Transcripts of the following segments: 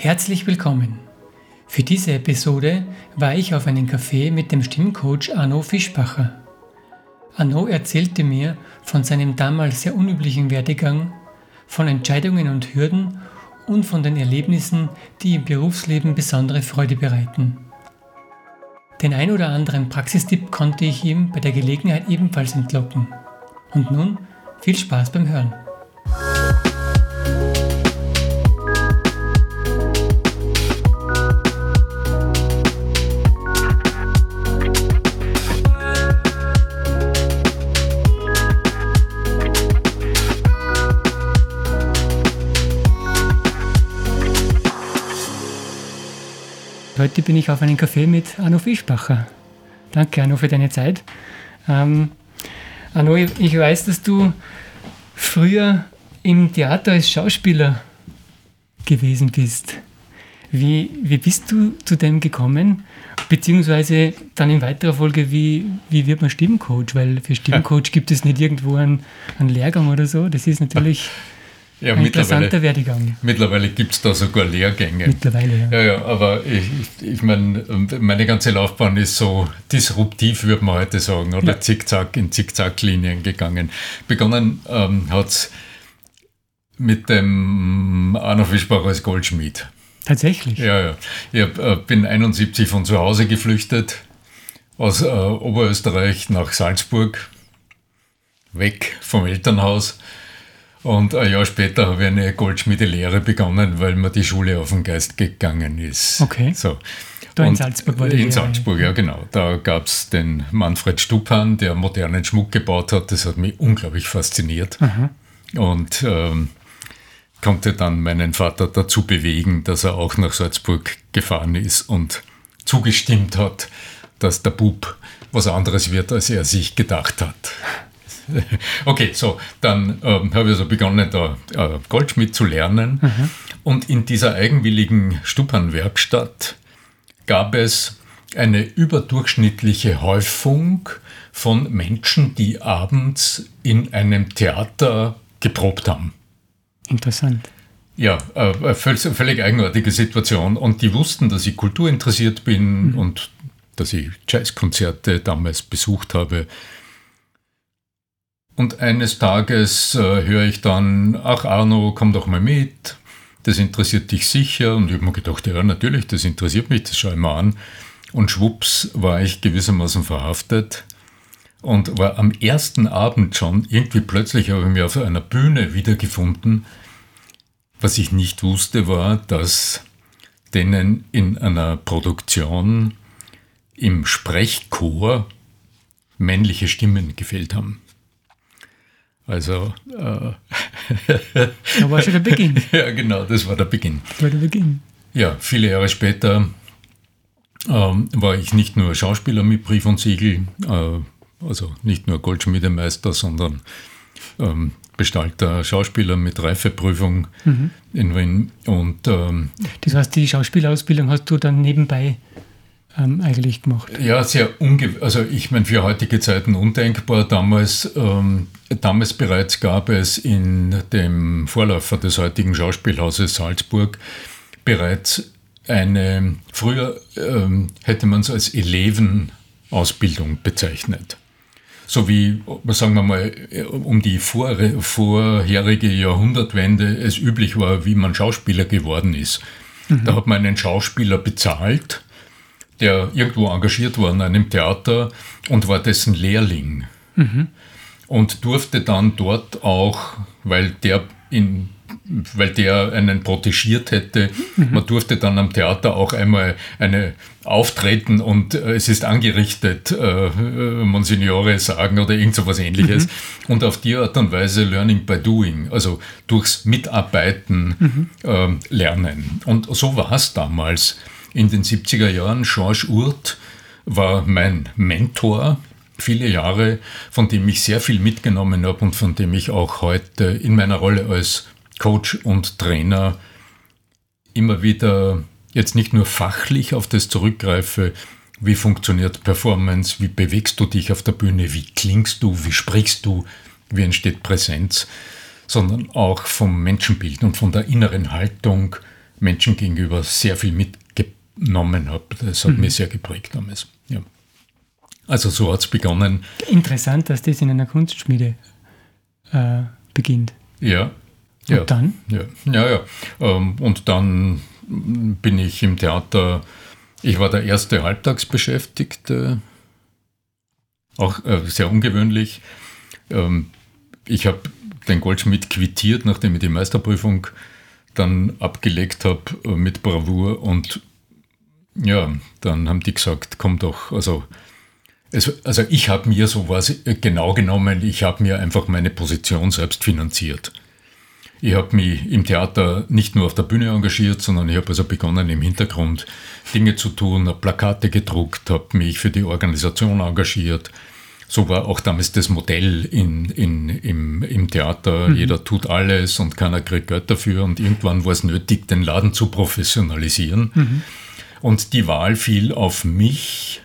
Herzlich willkommen. Für diese Episode war ich auf einen Café mit dem Stimmcoach Arno Fischbacher. Arno erzählte mir von seinem damals sehr unüblichen Werdegang, von Entscheidungen und Hürden und von den Erlebnissen, die im Berufsleben besondere Freude bereiten. Den ein oder anderen Praxistipp konnte ich ihm bei der Gelegenheit ebenfalls entlocken. Und nun viel Spaß beim Hören. Heute bin ich auf einem Café mit Arno Fischbacher. Danke, Arno, für deine Zeit. Ähm, Arno, ich weiß, dass du früher im Theater als Schauspieler gewesen bist. Wie, wie bist du zu dem gekommen? Beziehungsweise dann in weiterer Folge, wie, wie wird man Stimmcoach? Weil für Stimmcoach gibt es nicht irgendwo einen, einen Lehrgang oder so. Das ist natürlich ja, Ein interessanter Werdegang. Mittlerweile gibt es da sogar Lehrgänge. Mittlerweile, ja. Ja, ja aber ich, ich meine, meine ganze Laufbahn ist so disruptiv, würde man heute sagen, oder ja. zickzack in Zickzacklinien gegangen. Begonnen ähm, hat es mit dem Arno Fischbach als Goldschmied. Tatsächlich? Ja, ja. Ich hab, äh, bin 71 von zu Hause geflüchtet, aus äh, Oberösterreich nach Salzburg, weg vom Elternhaus und ein Jahr später habe ich eine Goldschmiedelehre begonnen, weil mir die Schule auf den Geist gegangen ist. Okay. So. Da in Salzburg war die In. Salzburg, ja genau. Da gab es den Manfred Stuphan, der modernen Schmuck gebaut hat. Das hat mich unglaublich fasziniert. Aha. Und ähm, konnte dann meinen Vater dazu bewegen, dass er auch nach Salzburg gefahren ist und zugestimmt hat, dass der Bub was anderes wird, als er sich gedacht hat. Okay, so, dann ähm, habe ich also begonnen, da äh, Goldschmied zu lernen. Mhm. Und in dieser eigenwilligen Stupernwerkstatt gab es eine überdurchschnittliche Häufung von Menschen, die abends in einem Theater geprobt haben. Interessant. Ja, äh, völlig, völlig eigenartige Situation. Und die wussten, dass ich kulturinteressiert bin mhm. und dass ich Jazzkonzerte damals besucht habe. Und eines Tages äh, höre ich dann, ach Arno, komm doch mal mit, das interessiert dich sicher. Und ich habe mir gedacht, ja natürlich, das interessiert mich, das schaue ich mal an. Und schwupps war ich gewissermaßen verhaftet und war am ersten Abend schon, irgendwie plötzlich habe ich mich auf einer Bühne wiedergefunden. Was ich nicht wusste, war, dass denen in einer Produktion im Sprechchor männliche Stimmen gefehlt haben. Also. Äh, da war schon der Beginn. ja, genau, das war der Beginn. Das war der Beginn. Ja, viele Jahre später ähm, war ich nicht nur Schauspieler mit Brief und Siegel, äh, also nicht nur Goldschmiedemeister, sondern ähm, Bestalter Schauspieler mit Reifeprüfung mhm. in Wien. Und, ähm, das heißt, die Schauspielausbildung hast du dann nebenbei ähm, eigentlich gemacht? Ja, sehr ungewöhnlich. Also ich meine, für heutige Zeiten undenkbar. Damals, ähm, damals bereits gab es in dem Vorläufer des heutigen Schauspielhauses Salzburg bereits eine, früher ähm, hätte man es als Elevenausbildung bezeichnet. So wie, sagen wir mal, um die vor, vorherige Jahrhundertwende es üblich war, wie man Schauspieler geworden ist. Mhm. Da hat man einen Schauspieler bezahlt, der irgendwo engagiert war in einem Theater und war dessen Lehrling. Mhm. Und durfte dann dort auch, weil der in weil der einen protegiert hätte. Mhm. Man durfte dann am Theater auch einmal eine auftreten und äh, es ist angerichtet, äh, äh Monsignore sagen oder irgend so was ähnliches. Mhm. Und auf die Art und Weise Learning by Doing, also durchs Mitarbeiten mhm. äh, lernen. Und so war es damals in den 70er Jahren. Georges Urt war mein Mentor viele Jahre, von dem ich sehr viel mitgenommen habe und von dem ich auch heute in meiner Rolle als Coach und Trainer immer wieder jetzt nicht nur fachlich auf das zurückgreife, wie funktioniert Performance, wie bewegst du dich auf der Bühne, wie klingst du, wie sprichst du, wie entsteht Präsenz, sondern auch vom Menschenbild und von der inneren Haltung, Menschen gegenüber sehr viel mitgenommen habe. Das hat Mhm. mich sehr geprägt damals. Ja. Also so hat es begonnen. Interessant, dass das in einer Kunstschmiede äh, beginnt. Ja. Und ja. dann? Ja, ja. ja. Ähm, Und dann bin ich im Theater, ich war der erste Halbtagsbeschäftigte, auch äh, sehr ungewöhnlich. Ähm, Ich habe den Goldschmidt quittiert, nachdem ich die Meisterprüfung dann abgelegt habe äh, mit Bravour und ja, dann haben die gesagt, komm doch, also es, also ich habe mir sowas äh, genau genommen, ich habe mir einfach meine Position selbst finanziert. Ich habe mich im Theater nicht nur auf der Bühne engagiert, sondern ich habe also begonnen im Hintergrund Dinge zu tun, habe Plakate gedruckt, habe mich für die Organisation engagiert. So war auch damals das Modell in, in, im, im Theater. Jeder tut alles und keiner kriegt Geld dafür. Und irgendwann war es nötig, den Laden zu professionalisieren. Und die Wahl fiel auf mich.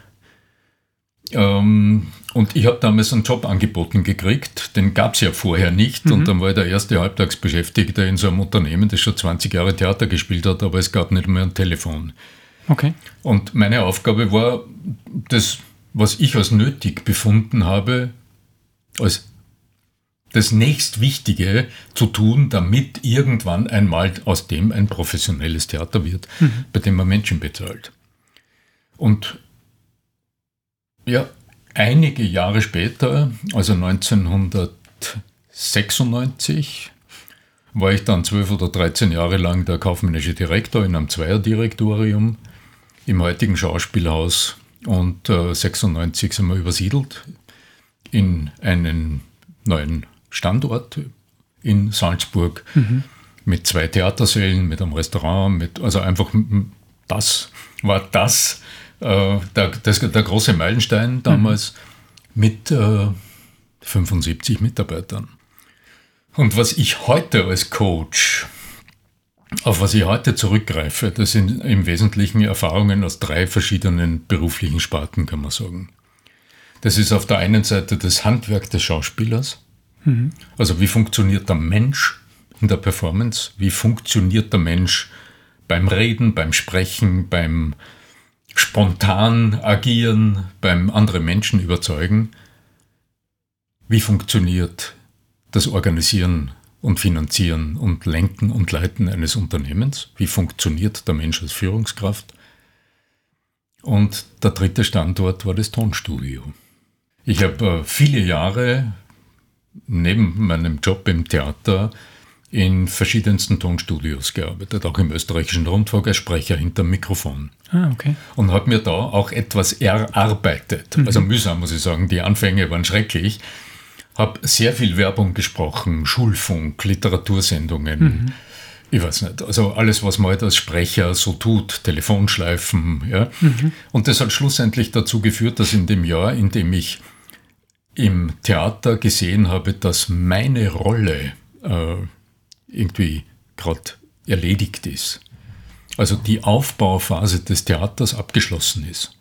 Ähm, und ich habe damals einen Job angeboten gekriegt, den gab es ja vorher nicht. Und dann war ich der erste Halbtagsbeschäftigte in so einem Unternehmen, das schon 20 Jahre Theater gespielt hat, aber es gab nicht mehr ein Telefon. Okay. Und meine Aufgabe war, das, was ich als nötig befunden habe, als das nächstwichtige zu tun, damit irgendwann einmal aus dem ein professionelles Theater wird, bei dem man Menschen bezahlt. Und ja, einige Jahre später, also 1996, war ich dann zwölf oder 13 Jahre lang der kaufmännische Direktor in einem Zweierdirektorium im heutigen Schauspielhaus und äh, 96 sind wir übersiedelt in einen neuen Standort in Salzburg mit zwei Theatersälen, mit einem Restaurant, mit, also einfach das war das, äh, der, das, der große Meilenstein damals mit äh, 75 Mitarbeitern. Und was ich heute als Coach, auf was ich heute zurückgreife, das sind im Wesentlichen Erfahrungen aus drei verschiedenen beruflichen Sparten, kann man sagen. Das ist auf der einen Seite das Handwerk des Schauspielers, also wie funktioniert der Mensch in der Performance, wie funktioniert der Mensch beim Reden, beim Sprechen, beim spontan agieren, beim andere Menschen überzeugen, wie funktioniert das Organisieren und Finanzieren und Lenken und Leiten eines Unternehmens, wie funktioniert der Mensch als Führungskraft. Und der dritte Standort war das Tonstudio. Ich habe äh, viele Jahre neben meinem Job im Theater in verschiedensten Tonstudios gearbeitet, auch im österreichischen Rundfunk als Sprecher hinterm Mikrofon Ah, okay. und habe mir da auch etwas erarbeitet. Also mühsam, muss ich sagen. Die Anfänge waren schrecklich. Habe sehr viel Werbung gesprochen, Schulfunk, Literatursendungen. Ich weiß nicht, also alles, was man halt als Sprecher so tut, Telefonschleifen. Ja. Und das hat schlussendlich dazu geführt, dass in dem Jahr, in dem ich im Theater gesehen habe, dass meine Rolle äh, irgendwie gerade erledigt ist. Also die Aufbauphase des Theaters abgeschlossen ist.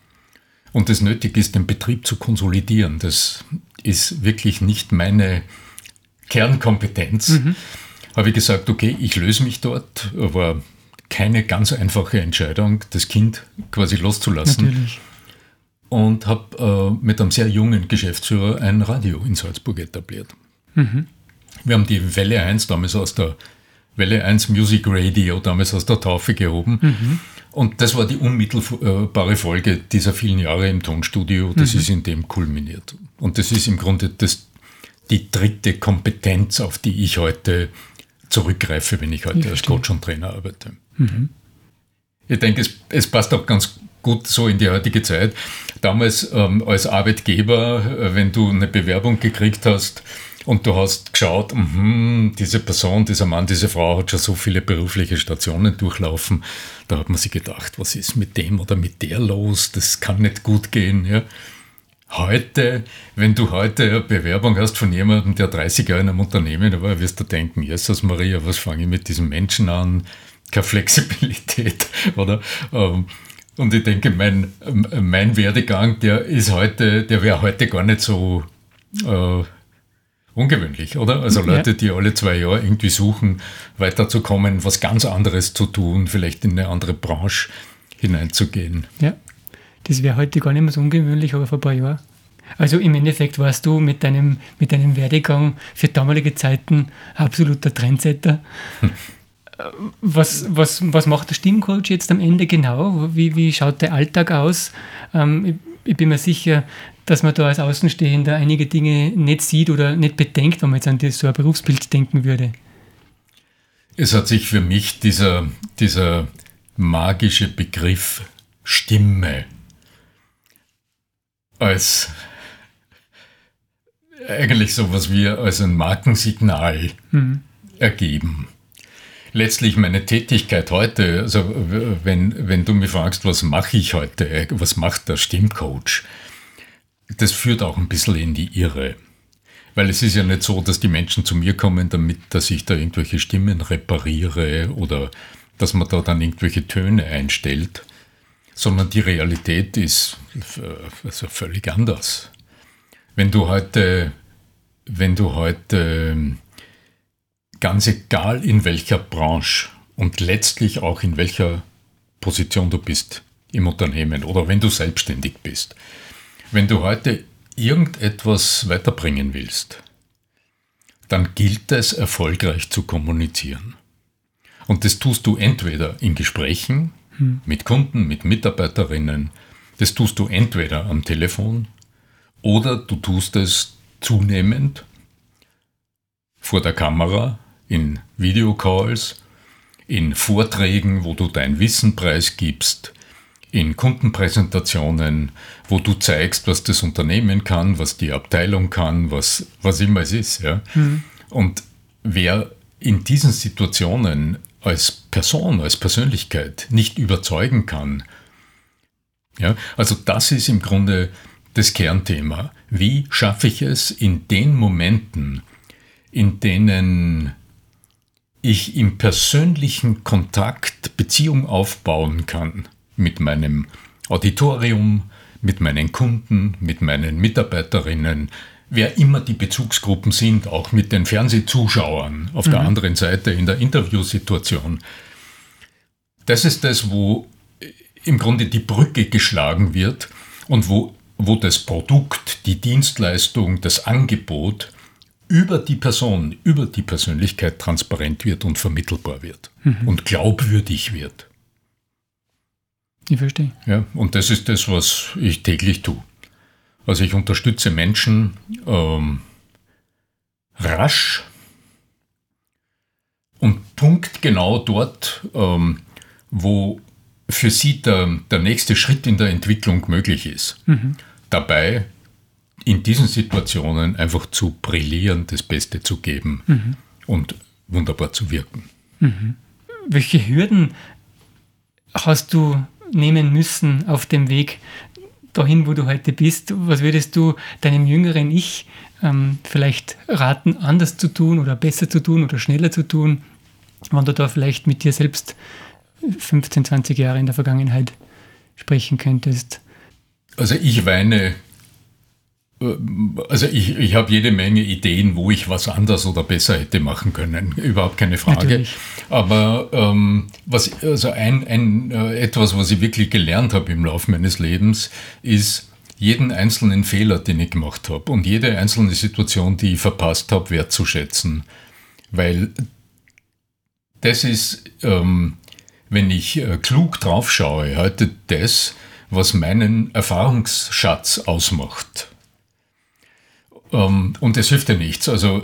Und es nötig ist, den Betrieb zu konsolidieren. Das ist wirklich nicht meine Kernkompetenz. Habe ich gesagt, okay, ich löse mich dort. War keine ganz einfache Entscheidung, das Kind quasi loszulassen Natürlich. Und habe äh, mit einem sehr jungen Geschäftsführer ein Radio in Salzburg etabliert. Wir haben die Welle 1 damals aus der Welle 1 Music Radio damals aus der Taufe gehoben. Und das war die unmittelbare Folge dieser vielen Jahre im Tonstudio. Das ist in dem kulminiert. Und das ist im Grunde das, die dritte Kompetenz, auf die ich heute zurückgreife, wenn ich heute Ich als. Coach und Trainer arbeite. Ich denke, es, es passt auch ganz gut so in die heutige Zeit. Damals ähm, als Arbeitgeber, äh, wenn du eine Bewerbung gekriegt hast und du hast geschaut, mhm, diese Person, dieser Mann, diese Frau hat schon so viele berufliche Stationen durchlaufen, da hat man sich gedacht, was ist mit dem oder mit der los? Das kann nicht gut gehen. Ja. Heute, wenn du heute eine Bewerbung hast von jemandem, der 30 Jahre in einem Unternehmen war, wirst du denken, Jesus Maria, was fange ich mit diesem Menschen an? Keine Flexibilität, oder? Ähm, Und ich denke, mein, mein Werdegang, der ist heute, der wäre heute gar nicht so äh, ungewöhnlich, oder? Also Leute, die alle zwei Jahre irgendwie suchen, weiterzukommen, was ganz anderes zu tun, vielleicht in eine andere Branche hineinzugehen. Ja, das wäre heute gar nicht mehr so ungewöhnlich, aber vor ein paar Jahren. Also im Endeffekt warst du mit deinem, mit deinem Werdegang für damalige Zeiten absoluter Trendsetter. Was, was, was macht der Stimmcoach jetzt am Ende genau? Wie, wie schaut der Alltag aus? Ähm, ich, ich bin mir sicher, dass man da als Außenstehender einige Dinge nicht sieht oder nicht bedenkt, wenn man jetzt an das, so ein Berufsbild denken würde. Es hat sich für mich dieser, dieser magische Begriff Stimme als eigentlich sowas wie als ein Markensignal mhm. ergeben. Letztlich meine Tätigkeit heute, also wenn, wenn du mich fragst, was mache ich heute, was macht der Stimmcoach, das führt auch ein bisschen in die Irre. Weil es ist ja nicht so, dass die Menschen zu mir kommen, damit dass ich da irgendwelche Stimmen repariere oder dass man da dann irgendwelche Töne einstellt, sondern die Realität ist also völlig anders. Wenn du heute, wenn du heute ganz egal in welcher Branche und letztlich auch in welcher Position du bist im Unternehmen oder wenn du selbstständig bist, wenn du heute irgendetwas weiterbringen willst, dann gilt es, erfolgreich zu kommunizieren. Und das tust du entweder in Gesprächen hm. mit Kunden, mit Mitarbeiterinnen, das tust du entweder am Telefon oder du tust es zunehmend vor der Kamera, in Videocalls, in Vorträgen, wo du dein Wissen preisgibst, in Kundenpräsentationen, wo du zeigst, was das Unternehmen kann, was die Abteilung kann, was, was immer es ist. Ja? Mhm. Und wer in diesen Situationen als Person, als Persönlichkeit nicht überzeugen kann, ja, also das ist im Grunde das Kernthema. Wie schaffe ich es in den Momenten, in denen ich im persönlichen Kontakt Beziehung aufbauen kann, mit meinem Auditorium, mit meinen Kunden, mit meinen Mitarbeiterinnen, wer immer die Bezugsgruppen sind, auch mit den Fernsehzuschauern auf mhm. der anderen Seite in der Interviewsituation. Das ist das, wo im Grunde die Brücke geschlagen wird und wo, wo das Produkt, die Dienstleistung, das Angebot über die Person, über die Persönlichkeit transparent wird und vermittelbar wird mhm. und glaubwürdig wird. Ich verstehe. Ja, und das ist das, was ich täglich tue. Also ich unterstütze Menschen ähm, rasch und punktgenau dort, ähm, wo für sie der, der nächste Schritt in der Entwicklung möglich ist. Mhm. Dabei in diesen Situationen einfach zu brillieren, das Beste zu geben mhm. und wunderbar zu wirken. Mhm. Welche Hürden hast du nehmen müssen auf dem Weg dahin, wo du heute bist? Was würdest du deinem jüngeren Ich ähm, vielleicht raten, anders zu tun oder besser zu tun oder schneller zu tun, wenn du da vielleicht mit dir selbst 15, 20 Jahre in der Vergangenheit sprechen könntest? Also ich weine also ich, ich habe jede Menge Ideen, wo ich was anders oder besser hätte machen können. Überhaupt keine Frage. Natürlich. Aber ähm, was, also ein, ein, äh, etwas, was ich wirklich gelernt habe im Laufe meines Lebens, ist jeden einzelnen Fehler, den ich gemacht habe und jede einzelne Situation, die ich verpasst habe, wertzuschätzen. Weil das ist, ähm, wenn ich äh, klug drauf schaue, heute das, was meinen Erfahrungsschatz ausmacht. Ähm, und es hilft ja nichts. Also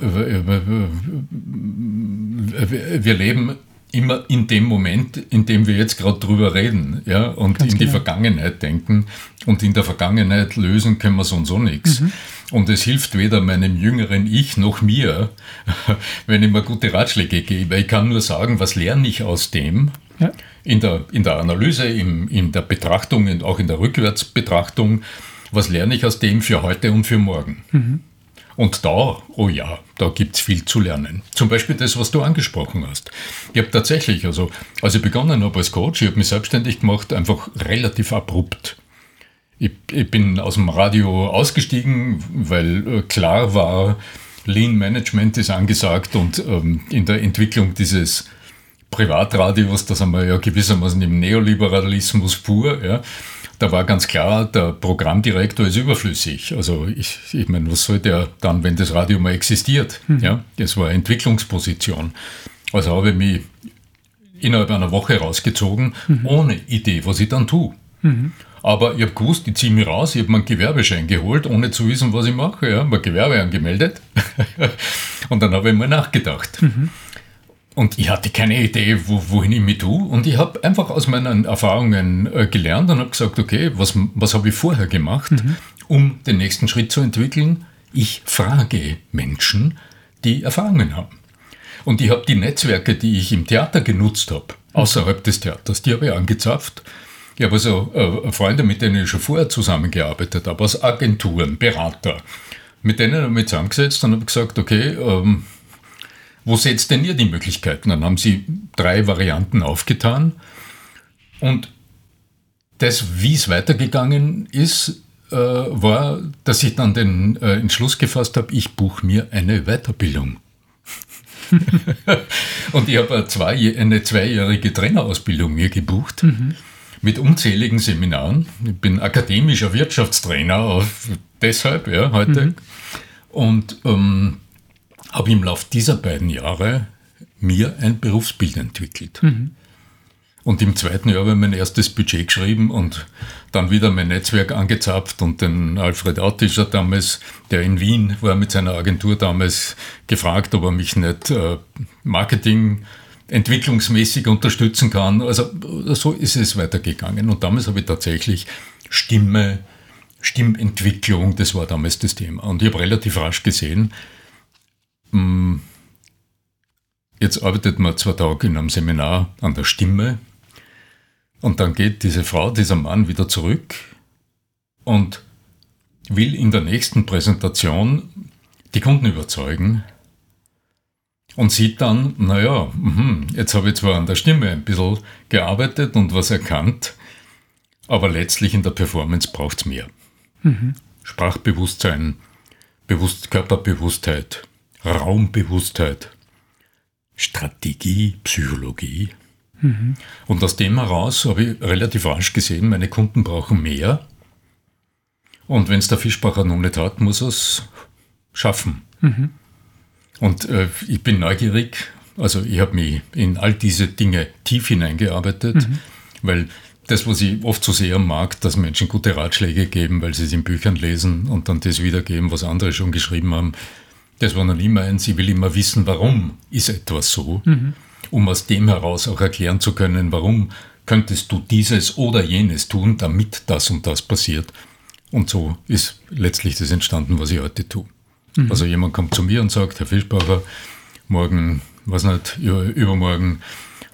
wir leben immer in dem Moment, in dem wir jetzt gerade drüber reden, ja, und Ganz in genau. die Vergangenheit denken. Und in der Vergangenheit lösen können wir so und so nichts. Mhm. Und es hilft weder meinem jüngeren Ich noch mir, wenn ich mir gute Ratschläge gebe. Ich kann nur sagen, was lerne ich aus dem? Ja. In, der, in der Analyse, im, in der Betrachtung und auch in der Rückwärtsbetrachtung, was lerne ich aus dem für heute und für morgen? Mhm. Und da, oh ja, da gibt es viel zu lernen. Zum Beispiel das, was du angesprochen hast. Ich habe tatsächlich, also als ich begonnen habe als Coach, ich habe mich selbstständig gemacht, einfach relativ abrupt. Ich, ich bin aus dem Radio ausgestiegen, weil äh, klar war, Lean Management ist angesagt und ähm, in der Entwicklung dieses Privatradios, da sind wir ja gewissermaßen im Neoliberalismus pur, ja, da war ganz klar, der Programmdirektor ist überflüssig. Also ich, ich meine, was soll der dann, wenn das Radio mal existiert? Mhm. Ja, das war eine Entwicklungsposition. Also habe ich mich innerhalb einer Woche rausgezogen, mhm. ohne Idee, was ich dann tue. Mhm. Aber ich habe gewusst, ich ziehe mich raus, ich habe meinen Gewerbeschein geholt, ohne zu wissen, was ich mache. Ja, mein Gewerbe angemeldet. und dann habe ich mal nachgedacht. Mhm. Und ich hatte keine Idee, wo, wohin ich mich tue. Und ich habe einfach aus meinen Erfahrungen äh, gelernt und habe gesagt, okay, was, was habe ich vorher gemacht, mhm. um den nächsten Schritt zu entwickeln? Ich frage Menschen, die Erfahrungen haben. Und ich habe die Netzwerke, die ich im Theater genutzt habe, außerhalb des Theaters, die habe ich angezapft. Ich habe also äh, Freunde, mit denen ich schon vorher zusammengearbeitet habe, aus Agenturen, Berater. Mit denen habe ich mich zusammengesetzt und habe gesagt, okay, ähm, wo setzt denn ihr die Möglichkeiten? Dann haben sie drei Varianten aufgetan. Und das, wie es weitergegangen ist, äh, war, dass ich dann den äh, Entschluss gefasst habe, ich buche mir eine Weiterbildung. und ich habe eine, zwei, eine zweijährige Trainerausbildung mir gebucht. Mhm. Mit unzähligen Seminaren. Ich bin akademischer Wirtschaftstrainer, deshalb ja, heute. Mhm. Und ähm, habe im Laufe dieser beiden Jahre mir ein Berufsbild entwickelt. Mhm. Und im zweiten Jahr habe ich mein erstes Budget geschrieben und dann wieder mein Netzwerk angezapft und den Alfred Autischer damals, der in Wien war mit seiner Agentur damals, gefragt, ob er mich nicht äh, Marketing entwicklungsmäßig unterstützen kann. Also so ist es weitergegangen. Und damals habe ich tatsächlich Stimme, Stimmentwicklung, das war damals das Thema. Und ich habe relativ rasch gesehen, jetzt arbeitet man zwei Tage in einem Seminar an der Stimme und dann geht diese Frau, dieser Mann wieder zurück und will in der nächsten Präsentation die Kunden überzeugen und sieht dann, naja, mhm, jetzt habe ich zwar an der Stimme ein bisschen gearbeitet und was erkannt, aber letztlich in der Performance braucht es mehr. Mhm. Sprachbewusstsein, Bewusst Körperbewusstheit, Raumbewusstheit, Strategie, Psychologie. Mhm. Und aus dem heraus habe ich relativ rasch gesehen, meine Kunden brauchen mehr. Und wenn es der Fischbacher noch nicht hat, muss er es schaffen. Mhm. Und äh, ich bin neugierig, also ich habe mich in all diese Dinge tief hineingearbeitet, mhm. weil das, was ich oft so sehr mag, dass Menschen gute Ratschläge geben, weil sie es in Büchern lesen und dann das wiedergeben, was andere schon geschrieben haben, das war noch nie meins. Ich will immer wissen, warum ist etwas so, mhm. um aus dem heraus auch erklären zu können, warum könntest du dieses oder jenes tun, damit das und das passiert. Und so ist letztlich das entstanden, was ich heute tue. Mhm. Also jemand kommt zu mir und sagt, Herr Fischbacher, morgen, was nicht, übermorgen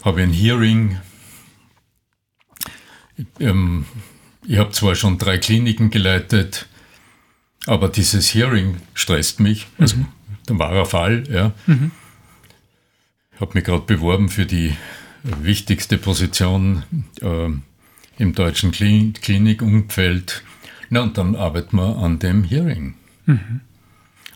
habe ich ein Hearing. Ähm, ich habe zwar schon drei Kliniken geleitet, aber dieses Hearing stresst mich. Also mhm. ein wahrer Fall. Ja. Mhm. Ich habe mich gerade beworben für die wichtigste Position äh, im deutschen Klin Klinikumfeld. Na, und dann arbeiten wir an dem Hearing. Mhm.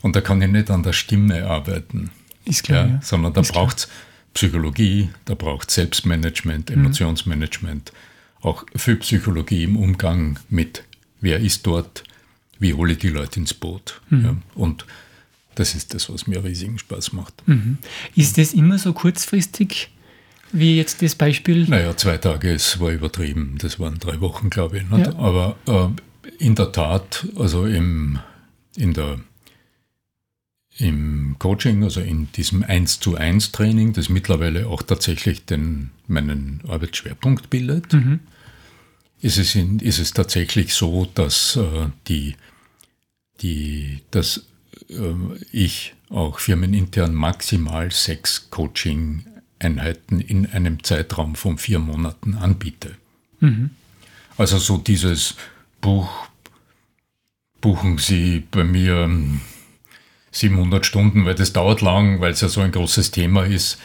Und da kann ich nicht an der Stimme arbeiten. Ist klar. Ja, ja. Sondern da braucht es Psychologie, da braucht es Selbstmanagement, mhm. Emotionsmanagement, auch für Psychologie im Umgang mit, wer ist dort, wie hole ich die Leute ins Boot. Mhm. Ja, und das ist das, was mir riesigen Spaß macht. Mhm. Ist das immer so kurzfristig? Wie jetzt das Beispiel? Naja, zwei Tage, es war übertrieben. Das waren drei Wochen, glaube ich. Ja. Aber äh, in der Tat, also im, in der, im Coaching, also in diesem 1 zu 1 Training, das mittlerweile auch tatsächlich den, meinen Arbeitsschwerpunkt bildet, mhm. Ist, es in, ist es tatsächlich so, dass äh, die die, dass äh, ich auch firmenintern maximal sechs Coaching-Einheiten in einem Zeitraum von vier Monaten anbiete. Mhm. Also so dieses Buch, buchen Sie bei mir 700 Stunden, weil das dauert lang, weil es ja so ein großes Thema ist.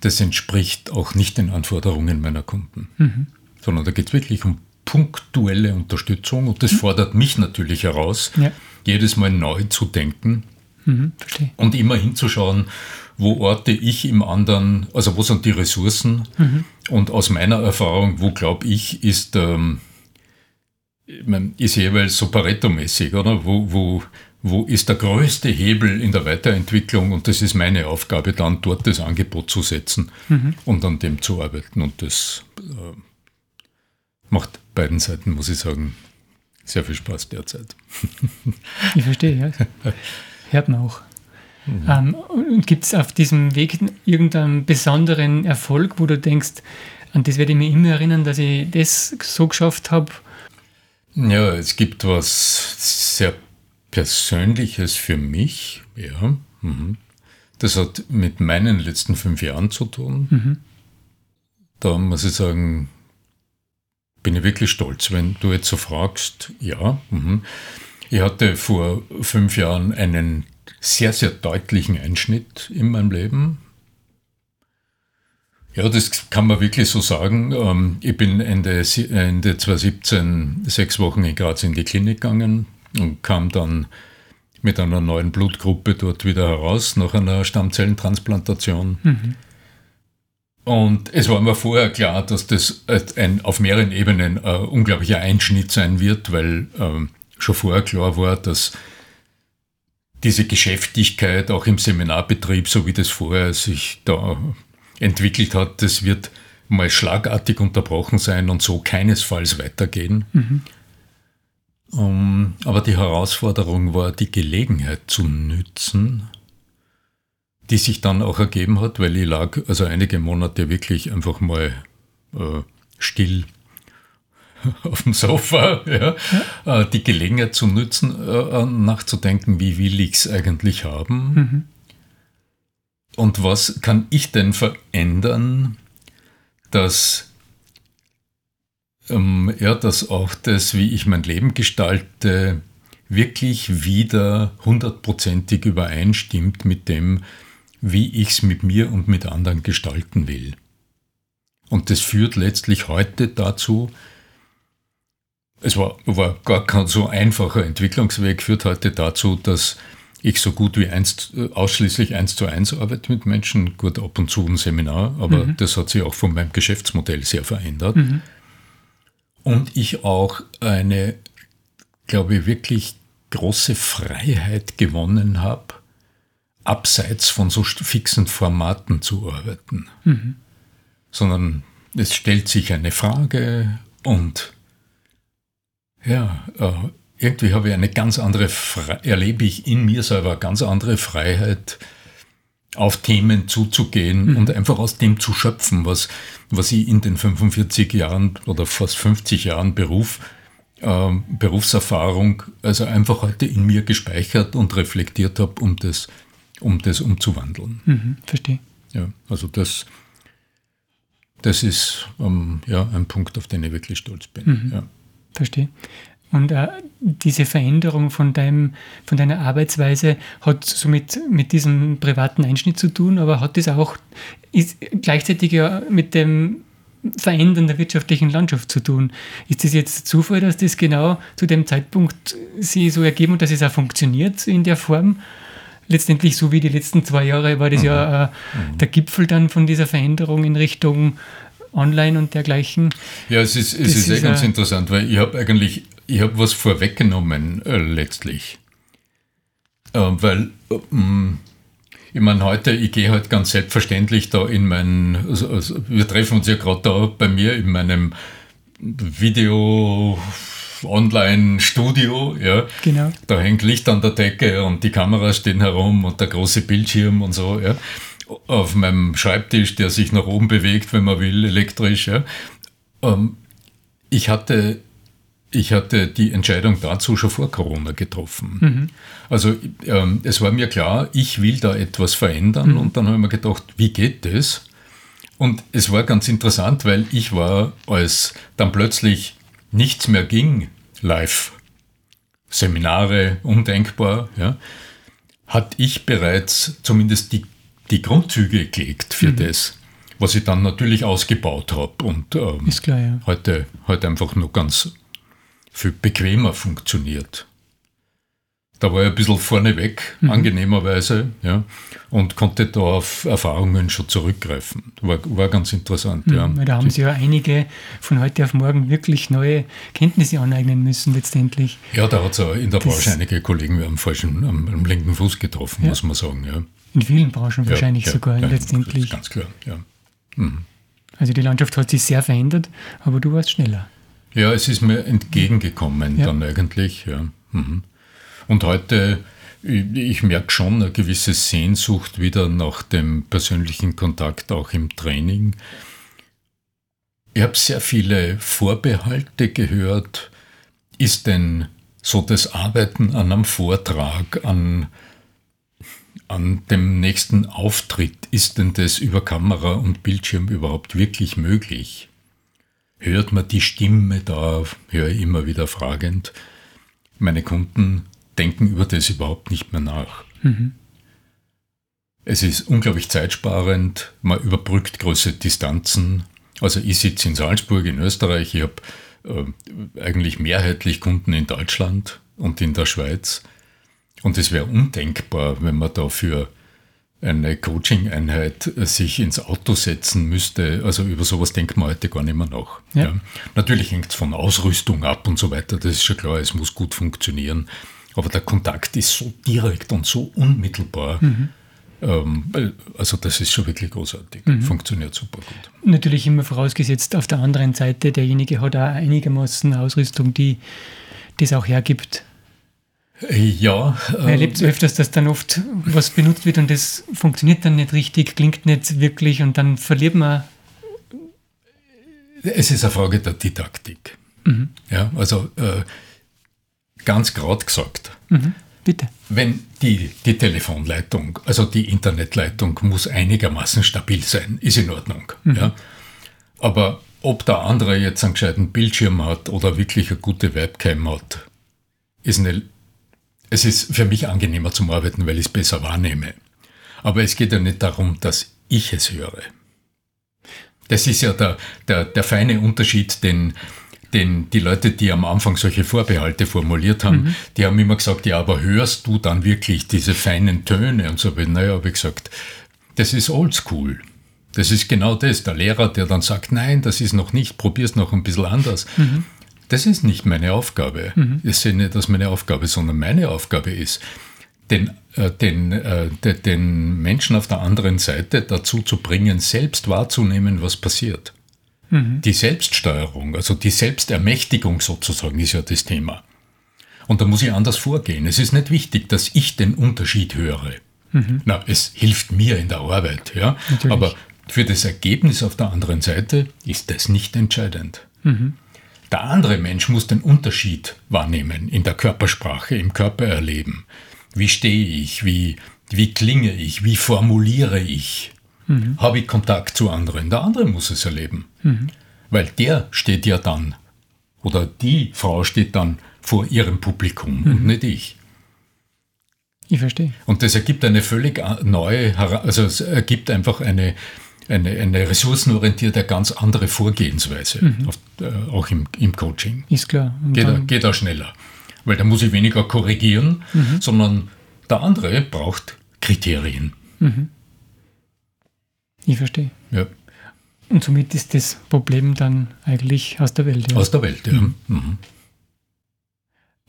Das entspricht auch nicht den Anforderungen meiner Kunden, mhm. Sondern da geht es wirklich um punktuelle Unterstützung und das mhm. fordert mich natürlich heraus, ja jedes Mal neu zu denken Mhm. Und immer hinzuschauen, wo orte ich im anderen, also wo sind die Ressourcen? Mhm. Und aus meiner Erfahrung, wo glaube ich, ist, ähm, ich mein, ist jeweils so Pareto-mäßig, oder? Wo, wo, wo ist der größte Hebel in der Weiterentwicklung? Und das ist meine Aufgabe, dann dort das Angebot zu setzen Mhm. und an dem zu arbeiten. Und das äh, macht beiden Seiten, muss ich sagen, sehr viel Spaß derzeit. Ich verstehe, ja. Hört man auch. Ähm, und gibt es auf diesem Weg irgendeinen besonderen Erfolg, wo du denkst, an das werde ich mir immer erinnern, dass ich das so geschafft habe? Ja, es gibt was sehr Persönliches für mich, ja. Mhm. Das hat mit meinen letzten fünf Jahren zu tun. Mhm. Da muss ich sagen, bin ich wirklich stolz, wenn du jetzt so fragst. Ja, mhm. ich hatte vor fünf Jahren einen sehr, sehr deutlichen Einschnitt in meinem Leben. Ja, das kann man wirklich so sagen. Ähm, Ich bin Ende, Ende 2017 sechs Wochen in Graz in die Klinik gegangen und kam dann mit einer neuen Blutgruppe dort wieder heraus nach einer Stammzellentransplantation. Mhm. Und es war mir vorher klar, dass das ein, auf mehreren Ebenen ein unglaublicher Einschnitt sein wird, weil ähm, schon vorher klar war, dass diese Geschäftigkeit auch im Seminarbetrieb, so wie das vorher sich da entwickelt hat, das wird mal schlagartig unterbrochen sein und so keinesfalls weitergehen. Mhm. Um, aber die Herausforderung war, die Gelegenheit zu nützen, die sich dann auch ergeben hat, weil ich lag also einige Monate wirklich einfach mal äh, still auf dem Sofa, ja, ja. Äh, die Gelegenheit zu nutzen, äh, nachzudenken, wie will ich es eigentlich haben Mhm. und was kann ich denn verändern, dass, ähm, ja, dass auch das, wie ich mein Leben gestalte, wirklich wieder hundertprozentig übereinstimmt mit dem, wie ich es mit mir und mit anderen gestalten will. Und das führt letztlich heute dazu, es war, war gar kein so einfacher Entwicklungsweg, führt heute dazu, dass ich so gut wie eins, ausschließlich eins zu eins arbeite mit Menschen, gut ab und zu ein Seminar, aber Mhm. das hat sich auch von meinem Geschäftsmodell sehr verändert. Mhm. Und ich auch eine, glaube ich, wirklich große Freiheit gewonnen habe, abseits von so fixen Formaten zu arbeiten. Mhm. Sondern es stellt sich eine Frage und ja, äh, irgendwie habe ich eine ganz andere, Fre erlebe ich in mir selber eine ganz andere Freiheit, auf Themen zuzugehen Mhm. und einfach aus dem zu schöpfen, was, was ich in den 45 Jahren oder fast 50 Jahren Beruf, ähm, Berufserfahrung, also einfach heute in mir gespeichert und reflektiert habe, um das, um das umzuwandeln. Mhm. Verstehe. Ja, also das, das ist ähm, ja, ein Punkt, auf den ich wirklich stolz bin. Mhm. Ja. Verstehe. Und äh, diese Veränderung von, deinem, von deiner Arbeitsweise hat somit mit diesem privaten Einschnitt zu tun, aber hat das auch ist gleichzeitig ja mit dem Verändern der wirtschaftlichen Landschaft zu tun. Ist das jetzt Zufall, dass das genau zu dem Zeitpunkt sie so ergeben und dass es auch funktioniert in der Form? Letztendlich, so wie die letzten zwei Jahre, war das Mhm. ja äh, der Gipfel dann von dieser Veränderung in Richtung Online und dergleichen. Ja, es ist, es Das ist, eh ist ganz ein- interessant, weil ich habe eigentlich, ich habe was vorweggenommen äh, letztlich. Äh, weil, äh, mh, ich meine, heute, ich gehe halt ganz selbstverständlich da in mein, also, also wir treffen uns ja gerade da bei mir in meinem Video Online-Studio, ja. Genau. Da hängt Licht an der Decke und die Kameras stehen herum und der große Bildschirm und so, ja. Auf meinem Schreibtisch, der sich nach oben bewegt, wenn man will, elektrisch, ja. Ähm, ich hatte, ich hatte die Entscheidung dazu schon vor Corona getroffen. Mhm. Also ähm, es war mir klar, ich will da etwas verändern und dann habe ich mir gedacht, wie geht das? Und es war ganz interessant, weil ich war, als dann plötzlich nichts mehr ging, live, Seminare, undenkbar, ja, hatte ich bereits zumindest die, die Grundzüge gelegt für das, was ich dann natürlich ausgebaut habe und ähm, Ist klar, ja. heute, heute einfach nur ganz viel bequemer funktioniert. Da war ich ein bisschen vorneweg, mhm. angenehmerweise, ja, und konnte da auf Erfahrungen schon zurückgreifen. War, war ganz interessant, mhm, ja. Da haben Sie ja einige von heute auf morgen wirklich neue Kenntnisse aneignen müssen, letztendlich. Ja, da hat es in der Branche einige Kollegen am falschen, am, am linken Fuß getroffen, ja. muss man sagen, ja. In vielen Branchen ja, wahrscheinlich ja, sogar letztendlich. Ganz klar, ja. Mhm. Also die Landschaft hat sich sehr verändert, aber du warst schneller. Ja, es ist mir entgegengekommen dann eigentlich, ja. Mhm. Und heute, ich merke schon eine gewisse Sehnsucht wieder nach dem persönlichen Kontakt auch im Training. Ich habe sehr viele Vorbehalte gehört. Ist denn so das Arbeiten an einem Vortrag, an, an dem nächsten Auftritt, ist denn das über Kamera und Bildschirm überhaupt wirklich möglich? Hört man die Stimme da, höre ich immer wieder fragend. Meine Kunden denken über das überhaupt nicht mehr nach. Mhm. Es ist unglaublich zeitsparend, man überbrückt große Distanzen. Also ich sitze in Salzburg in Österreich, ich habe äh, eigentlich mehrheitlich Kunden in Deutschland und in der Schweiz. Und es wäre undenkbar, wenn man dafür eine Coaching-Einheit sich ins Auto setzen müsste. Also über sowas denkt man heute gar nicht mehr nach. Ja. Ja. Natürlich hängt es von Ausrüstung ab und so weiter, das ist schon klar, es muss gut funktionieren. Aber der Kontakt ist so direkt und so unmittelbar. Mhm. Ähm, also das ist schon wirklich großartig. Mhm. Funktioniert super gut. Natürlich immer vorausgesetzt, auf der anderen Seite, derjenige hat auch einigermaßen Ausrüstung, die das auch hergibt. Ja. Man erlebt es ähm, öfters, dass dann oft was benutzt wird und das funktioniert dann nicht richtig, klingt nicht wirklich und dann verliert man. Es ist eine Frage der Didaktik. Mhm. Ja, also äh, ganz gerade gesagt. Mhm. Bitte. Wenn die, die Telefonleitung, also die Internetleitung muss einigermaßen stabil sein, ist in Ordnung. Mhm. Ja? Aber ob der andere jetzt einen gescheiten Bildschirm hat oder wirklich eine gute Webcam hat, ist eine, es ist für mich angenehmer zum Arbeiten, weil ich es besser wahrnehme. Aber es geht ja nicht darum, dass ich es höre. Das ist ja der, der, der feine Unterschied, den, denn die Leute, die am Anfang solche Vorbehalte formuliert haben, mhm. die haben immer gesagt, ja, aber hörst du dann wirklich diese feinen Töne und so weiter? Naja, habe ich gesagt, das ist oldschool. Das ist genau das. Der Lehrer, der dann sagt, nein, das ist noch nicht, probier's noch ein bisschen anders. Mhm. Das ist nicht meine Aufgabe. Mhm. Ich sehe nicht, dass meine Aufgabe, sondern meine Aufgabe ist, den, äh, den, äh, den Menschen auf der anderen Seite dazu zu bringen, selbst wahrzunehmen, was passiert. Mhm. Die Selbststeuerung, also die Selbstermächtigung sozusagen, ist ja das Thema. Und da muss ich anders vorgehen. Es ist nicht wichtig, dass ich den Unterschied höre. Mhm. Na, es hilft mir in der Arbeit, ja. Natürlich. Aber für das Ergebnis auf der anderen Seite ist das nicht entscheidend. Mhm. Der andere Mensch muss den Unterschied wahrnehmen in der Körpersprache, im Körpererleben. Wie stehe ich? Wie, wie klinge ich? Wie formuliere ich? Mhm. habe ich Kontakt zu anderen. Der andere muss es erleben. Mhm. Weil der steht ja dann, oder die Frau steht dann vor ihrem Publikum mhm. und nicht ich. Ich verstehe. Und das ergibt eine völlig neue, also es ergibt einfach eine, eine, eine ressourcenorientierte, ganz andere Vorgehensweise, mhm. auf, äh, auch im, im Coaching. Ist klar. geht, geht auch schneller. Weil da muss ich weniger korrigieren, mhm. sondern der andere braucht Kriterien. Mhm. Ich verstehe. Ja. Und somit ist das Problem dann eigentlich aus der Welt. Ja. Aus der Welt, ja. Mhm. Mhm.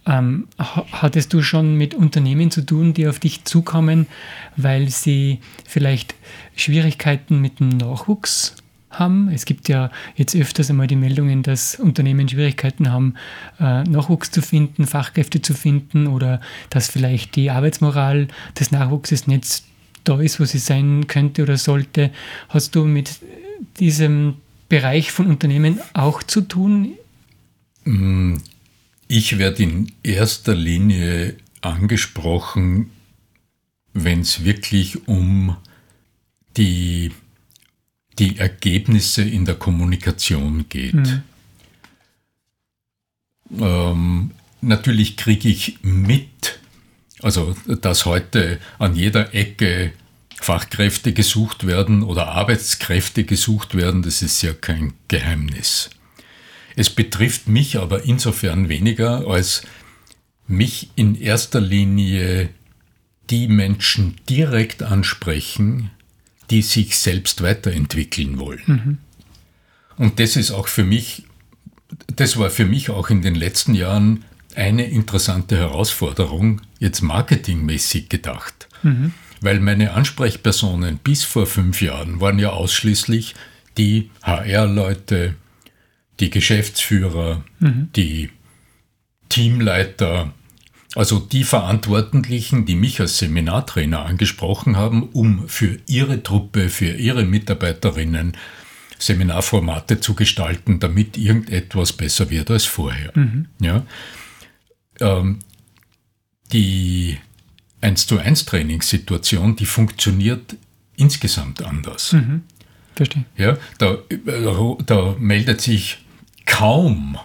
Ähm, hattest du schon mit Unternehmen zu tun, die auf dich zukommen, weil sie vielleicht Schwierigkeiten mit dem Nachwuchs haben? Es gibt ja jetzt öfters einmal die Meldungen, dass Unternehmen Schwierigkeiten haben, äh, Nachwuchs zu finden, Fachkräfte zu finden oder dass vielleicht die Arbeitsmoral des Nachwuchses nicht da ist, wo sie sein könnte oder sollte. Hast du mit diesem Bereich von Unternehmen auch zu tun? Mm, ich werde in erster Linie angesprochen, wenn es wirklich um die, die Ergebnisse in der Kommunikation geht. Mhm. Ähm, natürlich kriege ich mit, also, dass heute an jeder Ecke Fachkräfte gesucht werden oder Arbeitskräfte gesucht werden, das ist ja kein Geheimnis. Es betrifft mich aber insofern weniger, als mich in erster Linie die Menschen direkt ansprechen, die sich selbst weiterentwickeln wollen. Mhm. Und das ist auch für mich, das war für mich auch in den letzten Jahren eine interessante Herausforderung, jetzt marketingmäßig gedacht. Mhm. Weil meine Ansprechpersonen bis vor fünf Jahren waren ja ausschließlich die HR-Leute, die Geschäftsführer, mhm. die Teamleiter, also die Verantwortlichen, die mich als Seminartrainer angesprochen haben, um für ihre Truppe, für ihre Mitarbeiterinnen Seminarformate zu gestalten, damit irgendetwas besser wird als vorher. Mhm. Ja? Ähm, die 1 zu 1 Trainingssituation, die funktioniert insgesamt anders. Mhm. Verstehe. Ja, da, da meldet sich kaum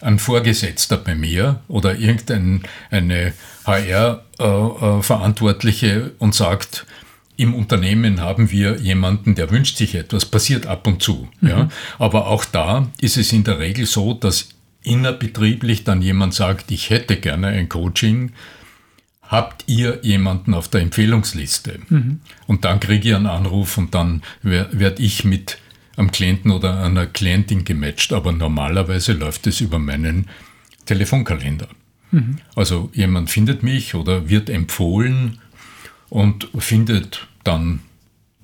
ein Vorgesetzter bei mir oder irgendeine HR-Verantwortliche äh, äh, und sagt, im Unternehmen haben wir jemanden, der wünscht sich etwas, passiert ab und zu. Mhm. Ja. Aber auch da ist es in der Regel so, dass innerbetrieblich dann jemand sagt, ich hätte gerne ein Coaching, habt ihr jemanden auf der Empfehlungsliste? Mhm. Und dann kriege ich einen Anruf und dann werde ich mit am Klienten oder einer Klientin gematcht, aber normalerweise läuft es über meinen Telefonkalender. Mhm. Also jemand findet mich oder wird empfohlen und findet dann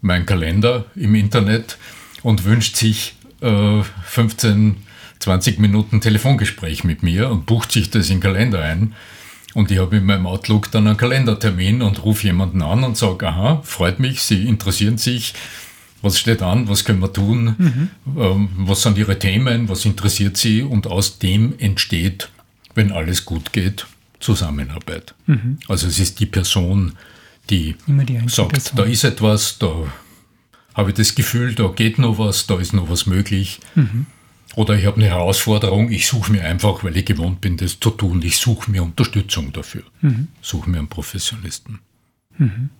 meinen Kalender im Internet und wünscht sich äh, 15, 20 Minuten Telefongespräch mit mir und bucht sich das in den Kalender ein. Und ich habe in meinem Outlook dann einen Kalendertermin und rufe jemanden an und sage, aha, freut mich, Sie interessieren sich was steht an, was können wir tun, mhm. ähm, was sind Ihre Themen, was interessiert Sie und aus dem entsteht, wenn alles gut geht, Zusammenarbeit. Mhm. Also es ist die Person, die, die sagt, Person. da ist etwas, da habe ich das Gefühl, da geht noch was, da ist noch was möglich. Mhm. Oder ich habe eine Herausforderung, ich suche mir einfach, weil ich gewohnt bin, das zu tun, ich suche mir Unterstützung dafür. Mhm. Suche mir einen Professionalisten. Mhm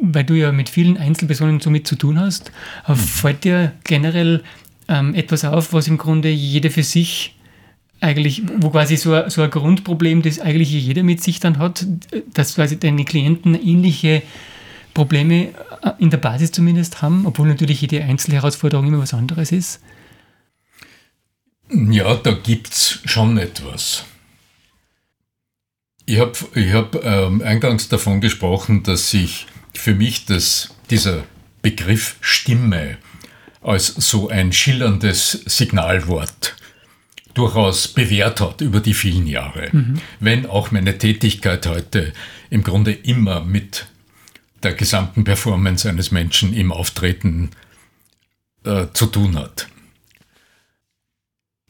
weil du ja mit vielen Einzelpersonen somit zu tun hast, mhm. fällt dir generell ähm, etwas auf, was im Grunde jeder für sich eigentlich, wo quasi so, so ein Grundproblem, das eigentlich jeder mit sich dann hat, dass quasi deine Klienten ähnliche Probleme äh, in der Basis zumindest haben, obwohl natürlich jede Einzelherausforderung immer was anderes ist? Ja, da gibt es schon etwas. Ich habe ich hab, ähm, eingangs davon gesprochen, dass sich für mich das, dieser Begriff Stimme als so ein schillerndes Signalwort durchaus bewährt hat über die vielen Jahre. Mhm. Wenn auch meine Tätigkeit heute im Grunde immer mit der gesamten Performance eines Menschen im Auftreten äh, zu tun hat.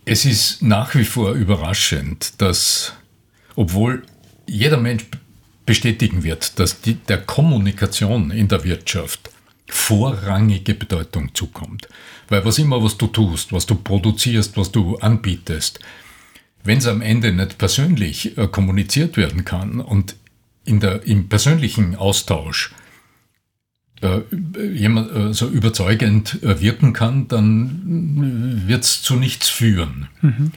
Es ist nach wie vor überraschend, dass obwohl jeder Mensch bestätigen wird, dass die, der Kommunikation in der Wirtschaft vorrangige Bedeutung zukommt. Weil was immer, was du tust, was du produzierst, was du anbietest, wenn es am Ende nicht persönlich äh, kommuniziert werden kann und in der, im persönlichen Austausch jemand äh, so überzeugend äh, wirken kann, dann wird es zu nichts führen. Mhm.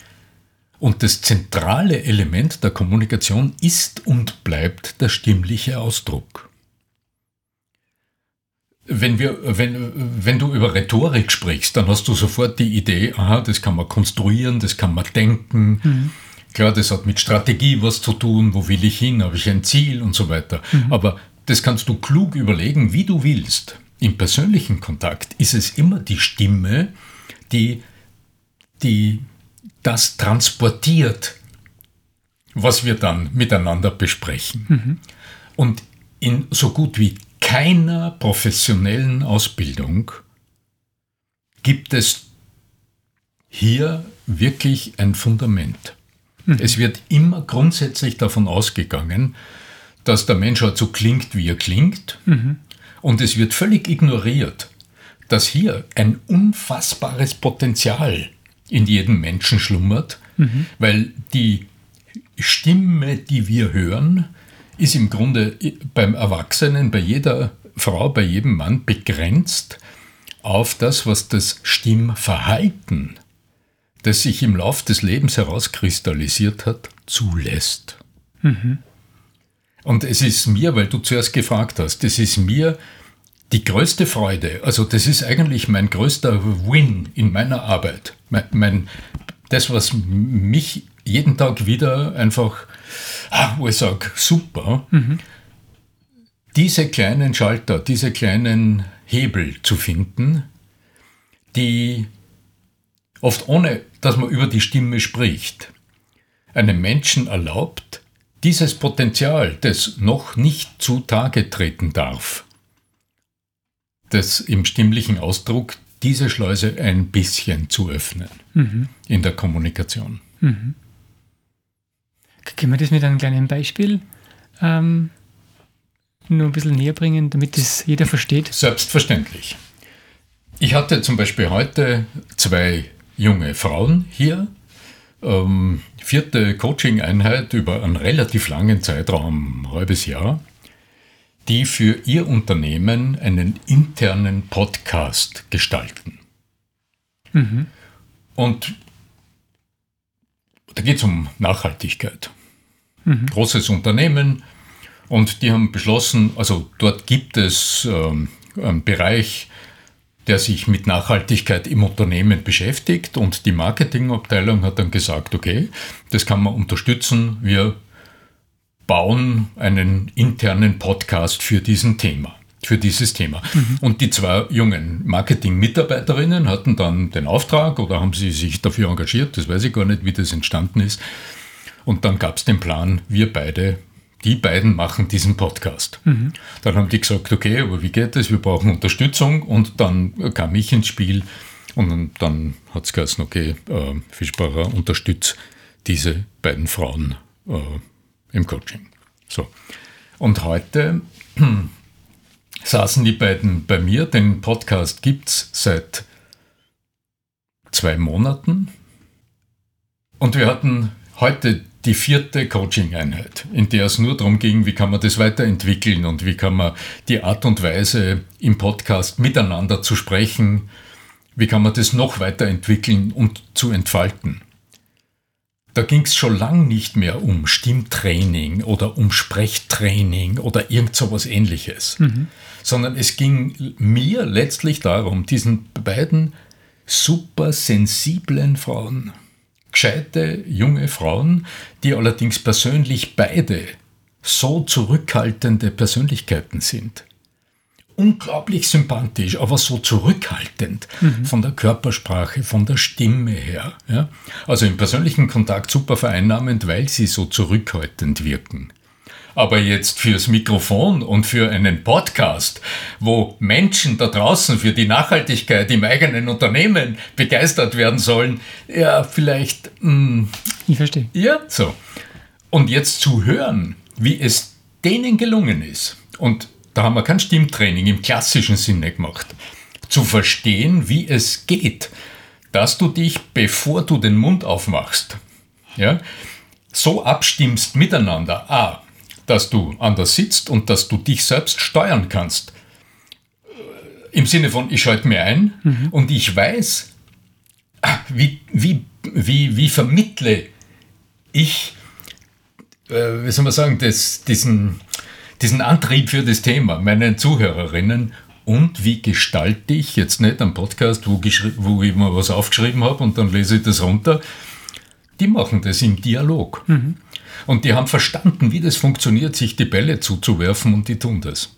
Und das zentrale Element der Kommunikation ist und bleibt der stimmliche Ausdruck. Wenn, wir, wenn, wenn du über Rhetorik sprichst, dann hast du sofort die Idee, aha, das kann man konstruieren, das kann man denken. Mhm. Klar, das hat mit Strategie was zu tun, wo will ich hin, habe ich ein Ziel und so weiter. Mhm. Aber das kannst du klug überlegen, wie du willst. Im persönlichen Kontakt ist es immer die Stimme, die, die das transportiert, was wir dann miteinander besprechen. Mhm. Und in so gut wie keiner professionellen Ausbildung gibt es hier wirklich ein Fundament. Mhm. Es wird immer grundsätzlich davon ausgegangen, dass der Mensch halt so klingt, wie er klingt. Mhm. Und es wird völlig ignoriert, dass hier ein unfassbares Potenzial in jedem Menschen schlummert, mhm. weil die Stimme, die wir hören, ist im Grunde beim Erwachsenen, bei jeder Frau, bei jedem Mann begrenzt auf das, was das Stimmverhalten, das sich im Lauf des Lebens herauskristallisiert hat, zulässt. Mhm. Und es ist mir, weil du zuerst gefragt hast, es ist mir die größte Freude, also das ist eigentlich mein größter Win in meiner Arbeit. Mein, mein, das, was mich jeden Tag wieder einfach, ah, wo ich sage, super, mhm. diese kleinen Schalter, diese kleinen Hebel zu finden, die oft ohne, dass man über die Stimme spricht, einem Menschen erlaubt, dieses Potenzial, das noch nicht zutage treten darf, das im stimmlichen Ausdruck diese Schleuse ein bisschen zu öffnen mhm. in der Kommunikation. Mhm. Können wir das mit einem kleinen Beispiel ähm, nur ein bisschen näher bringen, damit das jeder versteht? Selbstverständlich. Ich hatte zum Beispiel heute zwei junge Frauen hier, ähm, vierte Coaching-Einheit über einen relativ langen Zeitraum, ein halbes Jahr, die für ihr Unternehmen einen internen Podcast gestalten. Mhm. Und da geht es um Nachhaltigkeit. Mhm. Großes Unternehmen und die haben beschlossen, also dort gibt es ähm, einen Bereich, der sich mit Nachhaltigkeit im Unternehmen beschäftigt und die Marketingabteilung hat dann gesagt, okay, das kann man unterstützen, wir bauen einen internen Podcast für diesen Thema für dieses Thema. Mhm. Und die zwei jungen Marketing-Mitarbeiterinnen hatten dann den Auftrag oder haben sie sich dafür engagiert, das weiß ich gar nicht, wie das entstanden ist. Und dann gab es den Plan, wir beide die beiden machen diesen Podcast. Mhm. Dann haben die gesagt, okay, aber wie geht das? Wir brauchen Unterstützung. Und dann kam ich ins Spiel und dann hat es geheißen, okay, äh, Fischbacher unterstützt diese beiden Frauen äh, im Coaching. So. Und heute saßen die beiden bei mir. Den Podcast gibt es seit zwei Monaten. Und wir hatten heute die vierte Coaching-Einheit, in der es nur darum ging, wie kann man das weiterentwickeln und wie kann man die Art und Weise im Podcast miteinander zu sprechen, wie kann man das noch weiterentwickeln und zu entfalten. Da ging es schon lang nicht mehr um Stimmtraining oder um Sprechtraining oder irgend so was ähnliches, mhm. sondern es ging mir letztlich darum, diesen beiden super sensiblen Frauen, gescheite junge Frauen, die allerdings persönlich beide so zurückhaltende Persönlichkeiten sind. Unglaublich sympathisch, aber so zurückhaltend mhm. von der Körpersprache, von der Stimme her. Ja? Also im persönlichen Kontakt super vereinnahmend, weil sie so zurückhaltend wirken. Aber jetzt fürs Mikrofon und für einen Podcast, wo Menschen da draußen für die Nachhaltigkeit im eigenen Unternehmen begeistert werden sollen, ja, vielleicht. Mh, hm, ich verstehe. Ja, so. Und jetzt zu hören, wie es denen gelungen ist, und da haben wir kein Stimmtraining im klassischen Sinne gemacht, zu verstehen, wie es geht, dass du dich, bevor du den Mund aufmachst, ja, so abstimmst miteinander. A, dass du anders sitzt und dass du dich selbst steuern kannst. Im Sinne von, ich schalte mir ein mhm. und ich weiß, wie, wie, wie, wie vermittle ich, äh, wie soll man sagen, das, diesen, diesen Antrieb für das Thema meinen Zuhörerinnen und wie gestalte ich jetzt nicht einen Podcast, wo, wo ich mal was aufgeschrieben habe und dann lese ich das runter. Die machen das im Dialog. Mhm. Und die haben verstanden, wie das funktioniert, sich die Bälle zuzuwerfen und die tun das.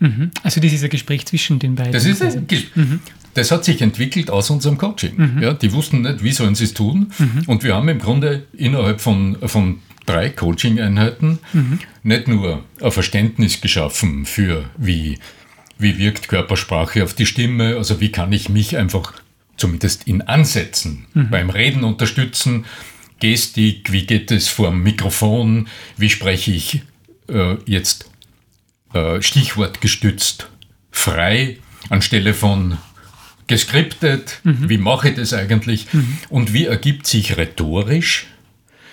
Mhm. Also das ist ein Gespräch zwischen den beiden. Das, ist ein mhm. das hat sich entwickelt aus unserem Coaching. Mhm. Ja, die wussten nicht, wie sollen sie es tun. Mhm. Und wir haben im Grunde innerhalb von, von drei Coaching-Einheiten mhm. nicht nur ein Verständnis geschaffen für, wie, wie wirkt Körpersprache auf die Stimme, also wie kann ich mich einfach zumindest in Ansätzen mhm. beim Reden unterstützen, Gestik, wie geht es vor dem Mikrofon, wie spreche ich äh, jetzt äh, stichwortgestützt frei anstelle von geskriptet, mhm. wie mache ich das eigentlich mhm. und wie ergibt sich rhetorisch,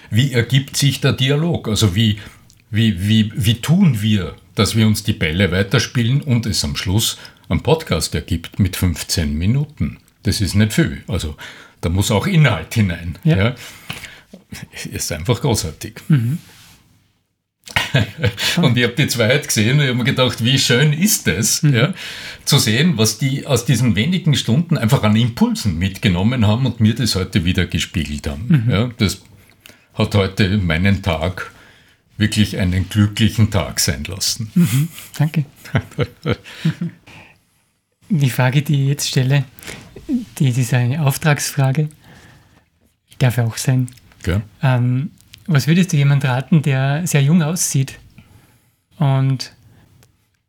wie ergibt sich der Dialog, also wie, wie, wie, wie tun wir, dass wir uns die Bälle weiterspielen und es am Schluss einen Podcast ergibt mit 15 Minuten. Das ist nicht viel, also da muss auch Inhalt hinein. Ja. ja ist einfach großartig. Mhm. und ich habe die zwei heute gesehen und ich habe mir gedacht, wie schön ist es, mhm. ja, zu sehen, was die aus diesen wenigen Stunden einfach an Impulsen mitgenommen haben und mir das heute wieder gespiegelt haben. Mhm. Ja, das hat heute meinen Tag wirklich einen glücklichen Tag sein lassen. Mhm. Danke. die Frage, die ich jetzt stelle, die, die ist eine Auftragsfrage, darf auch sein. Ja. Ähm, was würdest du jemand raten, der sehr jung aussieht und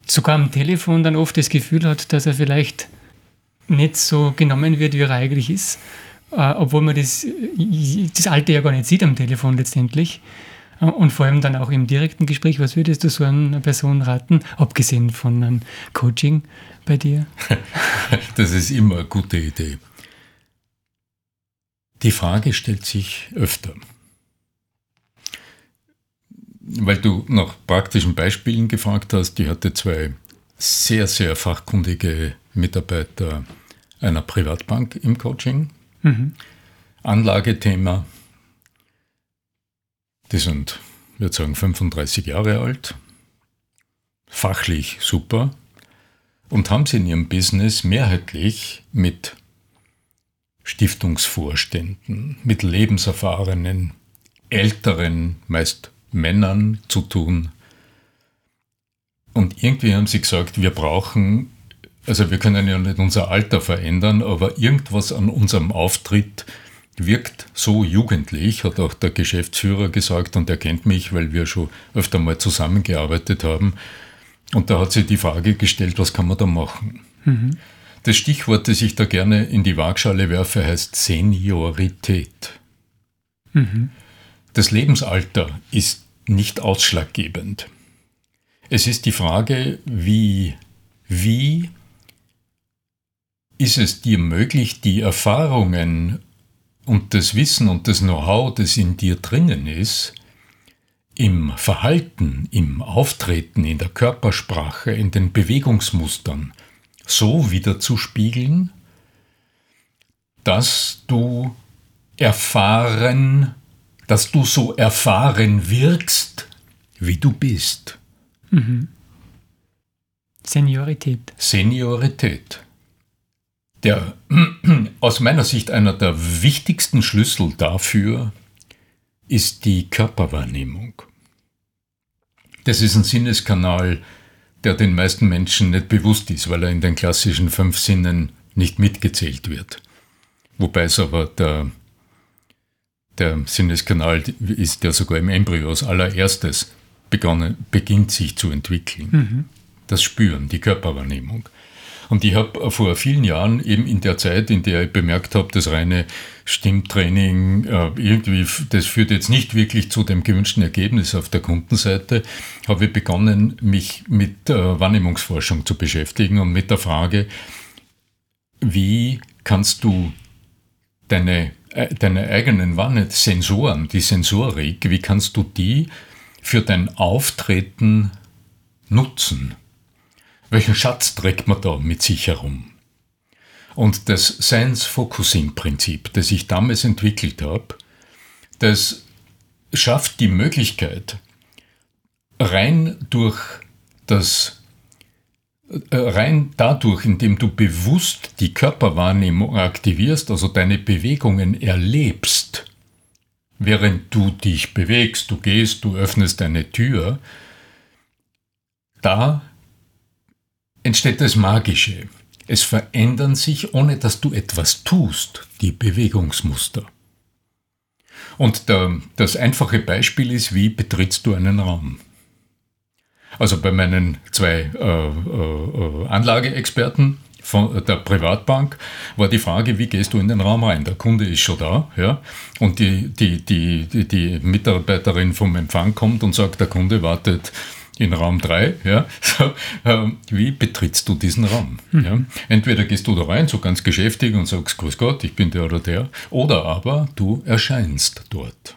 sogar am Telefon dann oft das Gefühl hat, dass er vielleicht nicht so genommen wird, wie er eigentlich ist, äh, obwohl man das, das Alte ja gar nicht sieht am Telefon letztendlich. Äh, und vor allem dann auch im direkten Gespräch, was würdest du so einer Person raten, abgesehen von einem Coaching bei dir? Das ist immer eine gute Idee. Die Frage stellt sich öfter weil du nach praktischen Beispielen gefragt hast, ich hatte zwei sehr, sehr fachkundige Mitarbeiter einer Privatbank im Coaching. Mhm. Anlagethema. Die sind, ich würde sagen, 35 Jahre alt, fachlich super und haben sie in ihrem Business mehrheitlich mit Stiftungsvorständen, mit lebenserfahrenen, älteren, meist Männern zu tun. Und irgendwie haben sie gesagt, wir brauchen, also wir können ja nicht unser Alter verändern, aber irgendwas an unserem Auftritt wirkt so jugendlich, hat auch der Geschäftsführer gesagt und er kennt mich, weil wir schon öfter mal zusammengearbeitet haben. Und da hat sich die Frage gestellt, was kann man da machen? Mhm. Das Stichwort, das ich da gerne in die Waagschale werfe, heißt Seniorität. Mhm. Das Lebensalter ist nicht ausschlaggebend. Es ist die Frage, wie, wie ist es dir möglich, die Erfahrungen und das Wissen und das Know-how, das in dir drinnen ist, im Verhalten, im Auftreten, in der Körpersprache, in den Bewegungsmustern so wiederzuspiegeln, dass du erfahren dass du so erfahren wirkst, wie du bist. Mhm. Seniorität. Seniorität. Der, aus meiner Sicht einer der wichtigsten Schlüssel dafür ist die Körperwahrnehmung. Das ist ein Sinneskanal, der den meisten Menschen nicht bewusst ist, weil er in den klassischen fünf Sinnen nicht mitgezählt wird. Wobei es aber der der Sinneskanal ist ja sogar im Embryo als allererstes begonnen, beginnt sich zu entwickeln. Mhm. Das Spüren, die Körperwahrnehmung. Und ich habe vor vielen Jahren, eben in der Zeit, in der ich bemerkt habe, das reine Stimmtraining, äh, irgendwie, das führt jetzt nicht wirklich zu dem gewünschten Ergebnis auf der Kundenseite, habe ich begonnen, mich mit äh, Wahrnehmungsforschung zu beschäftigen und mit der Frage, wie kannst du deine äh, deine eigenen Wanne, Sensoren, die Sensorik, wie kannst du die für dein Auftreten nutzen? Welchen Schatz trägt man da mit sich herum? Und das Science-Focusing-Prinzip, das ich damals entwickelt habe, das schafft die Möglichkeit, rein durch das äh, rein dadurch, indem du bewusst die Körperwahrnehmung aktivierst, also deine Bewegungen erlebst, während du dich bewegst, du gehst, du öffnest eine Tür, da entsteht das Magische. Es verändern sich, ohne dass du etwas tust, die Bewegungsmuster. Und der, das einfache Beispiel ist, wie betrittst du einen Raum? Also bei meinen zwei äh, äh, Anlageexperten von der Privatbank war die Frage, wie gehst du in den Raum rein? Der Kunde ist schon da, ja, und die, die, die, die, die Mitarbeiterin vom Empfang kommt und sagt, der Kunde wartet in Raum 3, ja, so, äh, wie betrittst du diesen Raum? Mhm. Ja? Entweder gehst du da rein, so ganz geschäftig und sagst, Grüß Gott, ich bin der oder der, oder aber du erscheinst dort.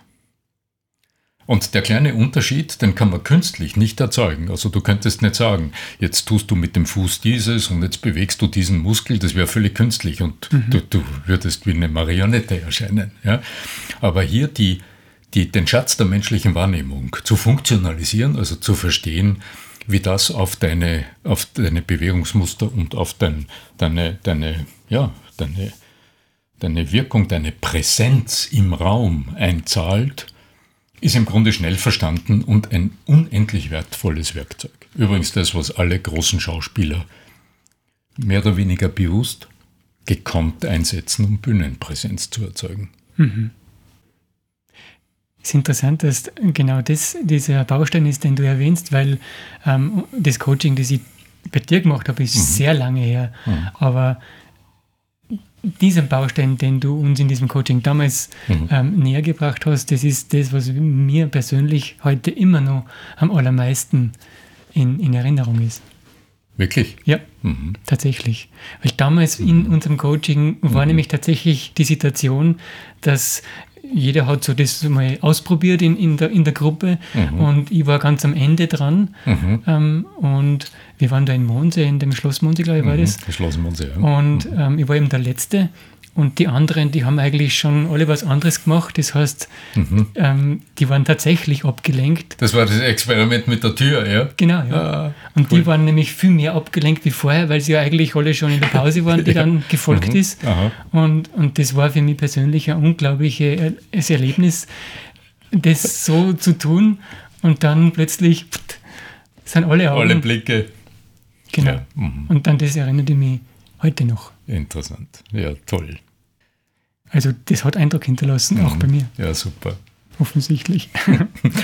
Und der kleine Unterschied, den kann man künstlich nicht erzeugen. Also du könntest nicht sagen, jetzt tust du mit dem Fuß dieses und jetzt bewegst du diesen Muskel, das wäre völlig künstlich und mhm. du, du, würdest wie eine Marionette erscheinen. Ja? Aber hier die, die, den Schatz der menschlichen Wahrnehmung zu funktionalisieren, also zu verstehen, wie das auf deine, auf deine Bewegungsmuster und auf dein, deine, deine, ja, deine, deine Wirkung, deine Präsenz im Raum einzahlt, ist im Grunde schnell verstanden und ein unendlich wertvolles Werkzeug. Übrigens das, was alle großen Schauspieler mehr oder weniger bewusst gekonnt einsetzen, um Bühnenpräsenz zu erzeugen. Mhm. Es ist interessant, dass genau das dieser Baustein ist, den du erwähnst, weil ähm, das Coaching, das ich bei dir gemacht habe, ist mhm. sehr lange her. Mhm. Aber dieser Baustein, den du uns in diesem Coaching damals mhm. ähm, näher gebracht hast, das ist das, was mir persönlich heute immer noch am allermeisten in, in Erinnerung ist. Wirklich? Ja, mhm. tatsächlich. Weil damals in mhm. unserem Coaching war mhm. nämlich tatsächlich die Situation, dass jeder hat so das mal ausprobiert in, in, der, in der Gruppe mhm. und ich war ganz am Ende dran mhm. ähm, und wir waren da in Monse, in dem Schloss Monse, glaube ich, war mhm. das. Schloss Monse, ja. Und mhm. ähm, ich war eben der Letzte und die anderen, die haben eigentlich schon alle was anderes gemacht. Das heißt, mhm. ähm, die waren tatsächlich abgelenkt. Das war das Experiment mit der Tür, ja? Genau, ja. Ah, und cool. die waren nämlich viel mehr abgelenkt wie vorher, weil sie ja eigentlich alle schon in der Pause waren, die ja. dann gefolgt mhm. ist. Und, und das war für mich persönlich ein unglaubliches Erlebnis, das so zu tun und dann plötzlich pft, sind alle Augen. Alle Blicke. Genau. Ja. Mhm. Und dann das erinnert mich heute noch. Interessant. Ja, toll. Also das hat Eindruck hinterlassen, mhm. auch bei mir. Ja, super. Offensichtlich.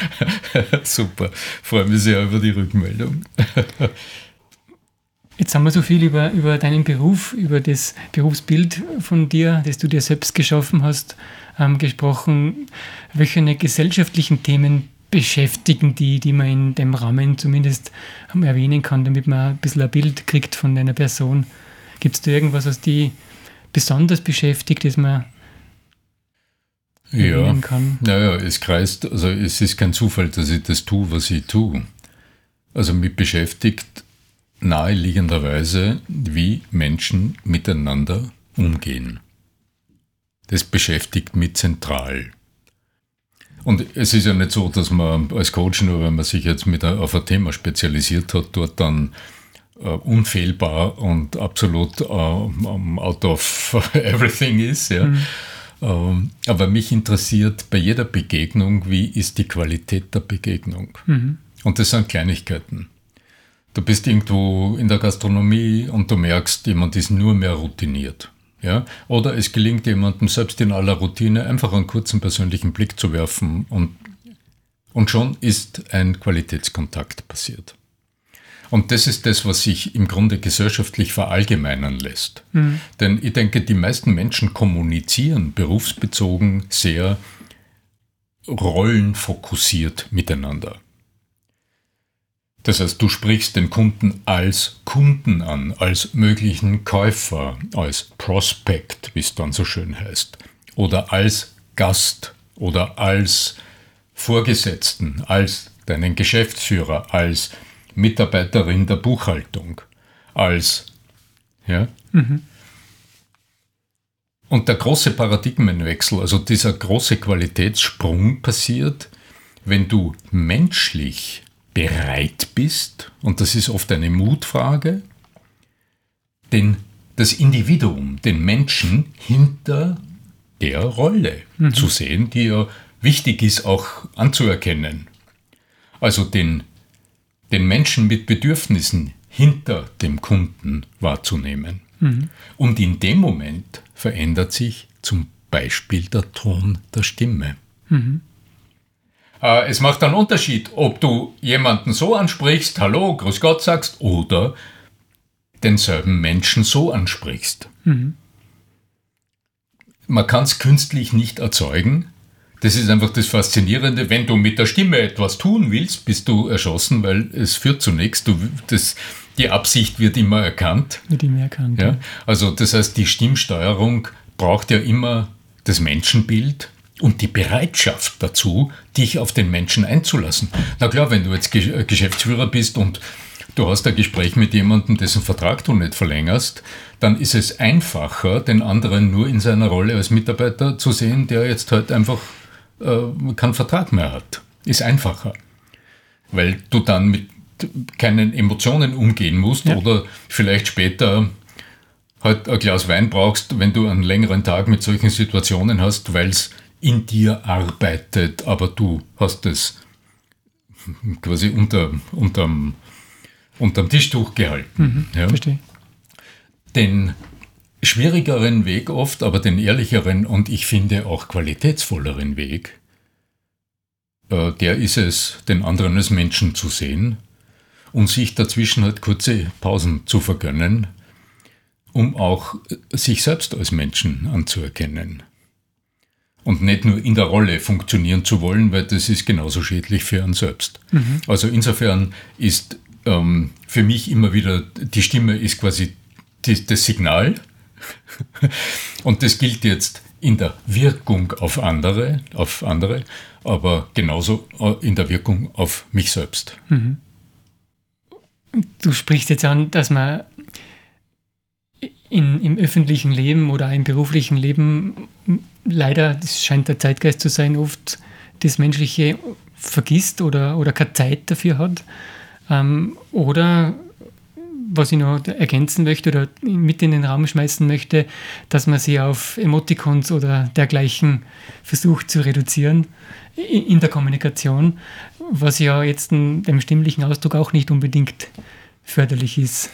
super. Freue mich sehr über die Rückmeldung. Jetzt haben wir so viel über, über deinen Beruf, über das Berufsbild von dir, das du dir selbst geschaffen hast, ähm, gesprochen. Welche gesellschaftlichen Themen beschäftigen die, die man in dem Rahmen zumindest erwähnen kann, damit man ein bisschen ein Bild kriegt von deiner Person? Gibt es da irgendwas, was die besonders beschäftigt, das man ja, kann? Naja, es kreist, also es ist kein Zufall, dass ich das tue, was ich tue. Also mich beschäftigt naheliegenderweise, wie Menschen miteinander umgehen. Das beschäftigt mich zentral. Und es ist ja nicht so, dass man als Coach, nur wenn man sich jetzt mit auf ein Thema spezialisiert hat, dort dann uh, unfehlbar und absolut uh, out of everything ist. Ja. Mhm. Uh, aber mich interessiert bei jeder Begegnung, wie ist die Qualität der Begegnung. Mhm. Und das sind Kleinigkeiten. Du bist irgendwo in der Gastronomie und du merkst, jemand ist nur mehr routiniert. Ja? Oder es gelingt jemandem selbst in aller Routine einfach einen kurzen persönlichen Blick zu werfen und, und schon ist ein Qualitätskontakt passiert. Und das ist das, was sich im Grunde gesellschaftlich verallgemeinern lässt. Mhm. Denn ich denke, die meisten Menschen kommunizieren berufsbezogen sehr rollenfokussiert miteinander. Das heißt, du sprichst den Kunden als Kunden an, als möglichen Käufer, als Prospect, wie es dann so schön heißt, oder als Gast oder als Vorgesetzten, als deinen Geschäftsführer, als Mitarbeiterin der Buchhaltung als. Ja? Mhm. Und der große Paradigmenwechsel, also dieser große Qualitätssprung passiert, wenn du menschlich bereit bist, und das ist oft eine Mutfrage, den, das Individuum, den Menschen hinter der Rolle mhm. zu sehen, die ja wichtig ist auch anzuerkennen. Also den den Menschen mit Bedürfnissen hinter dem Kunden wahrzunehmen. Mhm. Und in dem Moment verändert sich zum Beispiel der Ton der Stimme. Mhm. Äh, es macht einen Unterschied, ob du jemanden so ansprichst, Hallo, Grüß Gott sagst, oder denselben Menschen so ansprichst. Mhm. Man kann es künstlich nicht erzeugen, das ist einfach das Faszinierende. Wenn du mit der Stimme etwas tun willst, bist du erschossen, weil es führt zu nichts. Du, das, die Absicht wird immer erkannt. Wird immer erkannt. Ja? Also das heißt, die Stimmsteuerung braucht ja immer das Menschenbild und die Bereitschaft dazu, dich auf den Menschen einzulassen. Na klar, wenn du jetzt Geschäftsführer bist und du hast ein Gespräch mit jemandem, dessen Vertrag du nicht verlängerst, dann ist es einfacher, den anderen nur in seiner Rolle als Mitarbeiter zu sehen, der jetzt halt einfach äh, keinen Vertrag mehr hat. Ist einfacher. Weil du dann mit keinen Emotionen umgehen musst ja. oder vielleicht später halt ein Glas Wein brauchst, wenn du einen längeren Tag mit solchen Situationen hast, weil es in dir arbeitet, aber du hast es quasi unter, unterm, unterm Tischtuch gehalten. Mhm, ja. Verstehe. Den schwierigeren Weg oft, aber den ehrlicheren und ich finde auch qualitätsvolleren Weg, äh, der ist es, den anderen als Menschen zu sehen und sich dazwischen halt kurze Pausen zu vergönnen, um auch sich selbst als Menschen anzuerkennen. Und nicht nur in der Rolle funktionieren zu wollen, weil das ist genauso schädlich für einen selbst. Mhm. Also insofern ist ähm, für mich immer wieder, die Stimme ist quasi die, das Signal. Und das gilt jetzt in der Wirkung auf andere, auf andere, aber genauso äh, in der Wirkung auf mich selbst. Mhm. Du sprichst jetzt an, dass man in, im öffentlichen Leben oder im beruflichen Leben leider, das scheint der Zeitgeist zu sein, oft das Menschliche vergisst oder, oder keine Zeit dafür hat. Ähm, oder was ich noch ergänzen möchte oder mit in den Raum schmeißen möchte, dass man sie auf Emoticons oder dergleichen versucht zu reduzieren in der Kommunikation, was ja jetzt dem stimmlichen Ausdruck auch nicht unbedingt förderlich ist.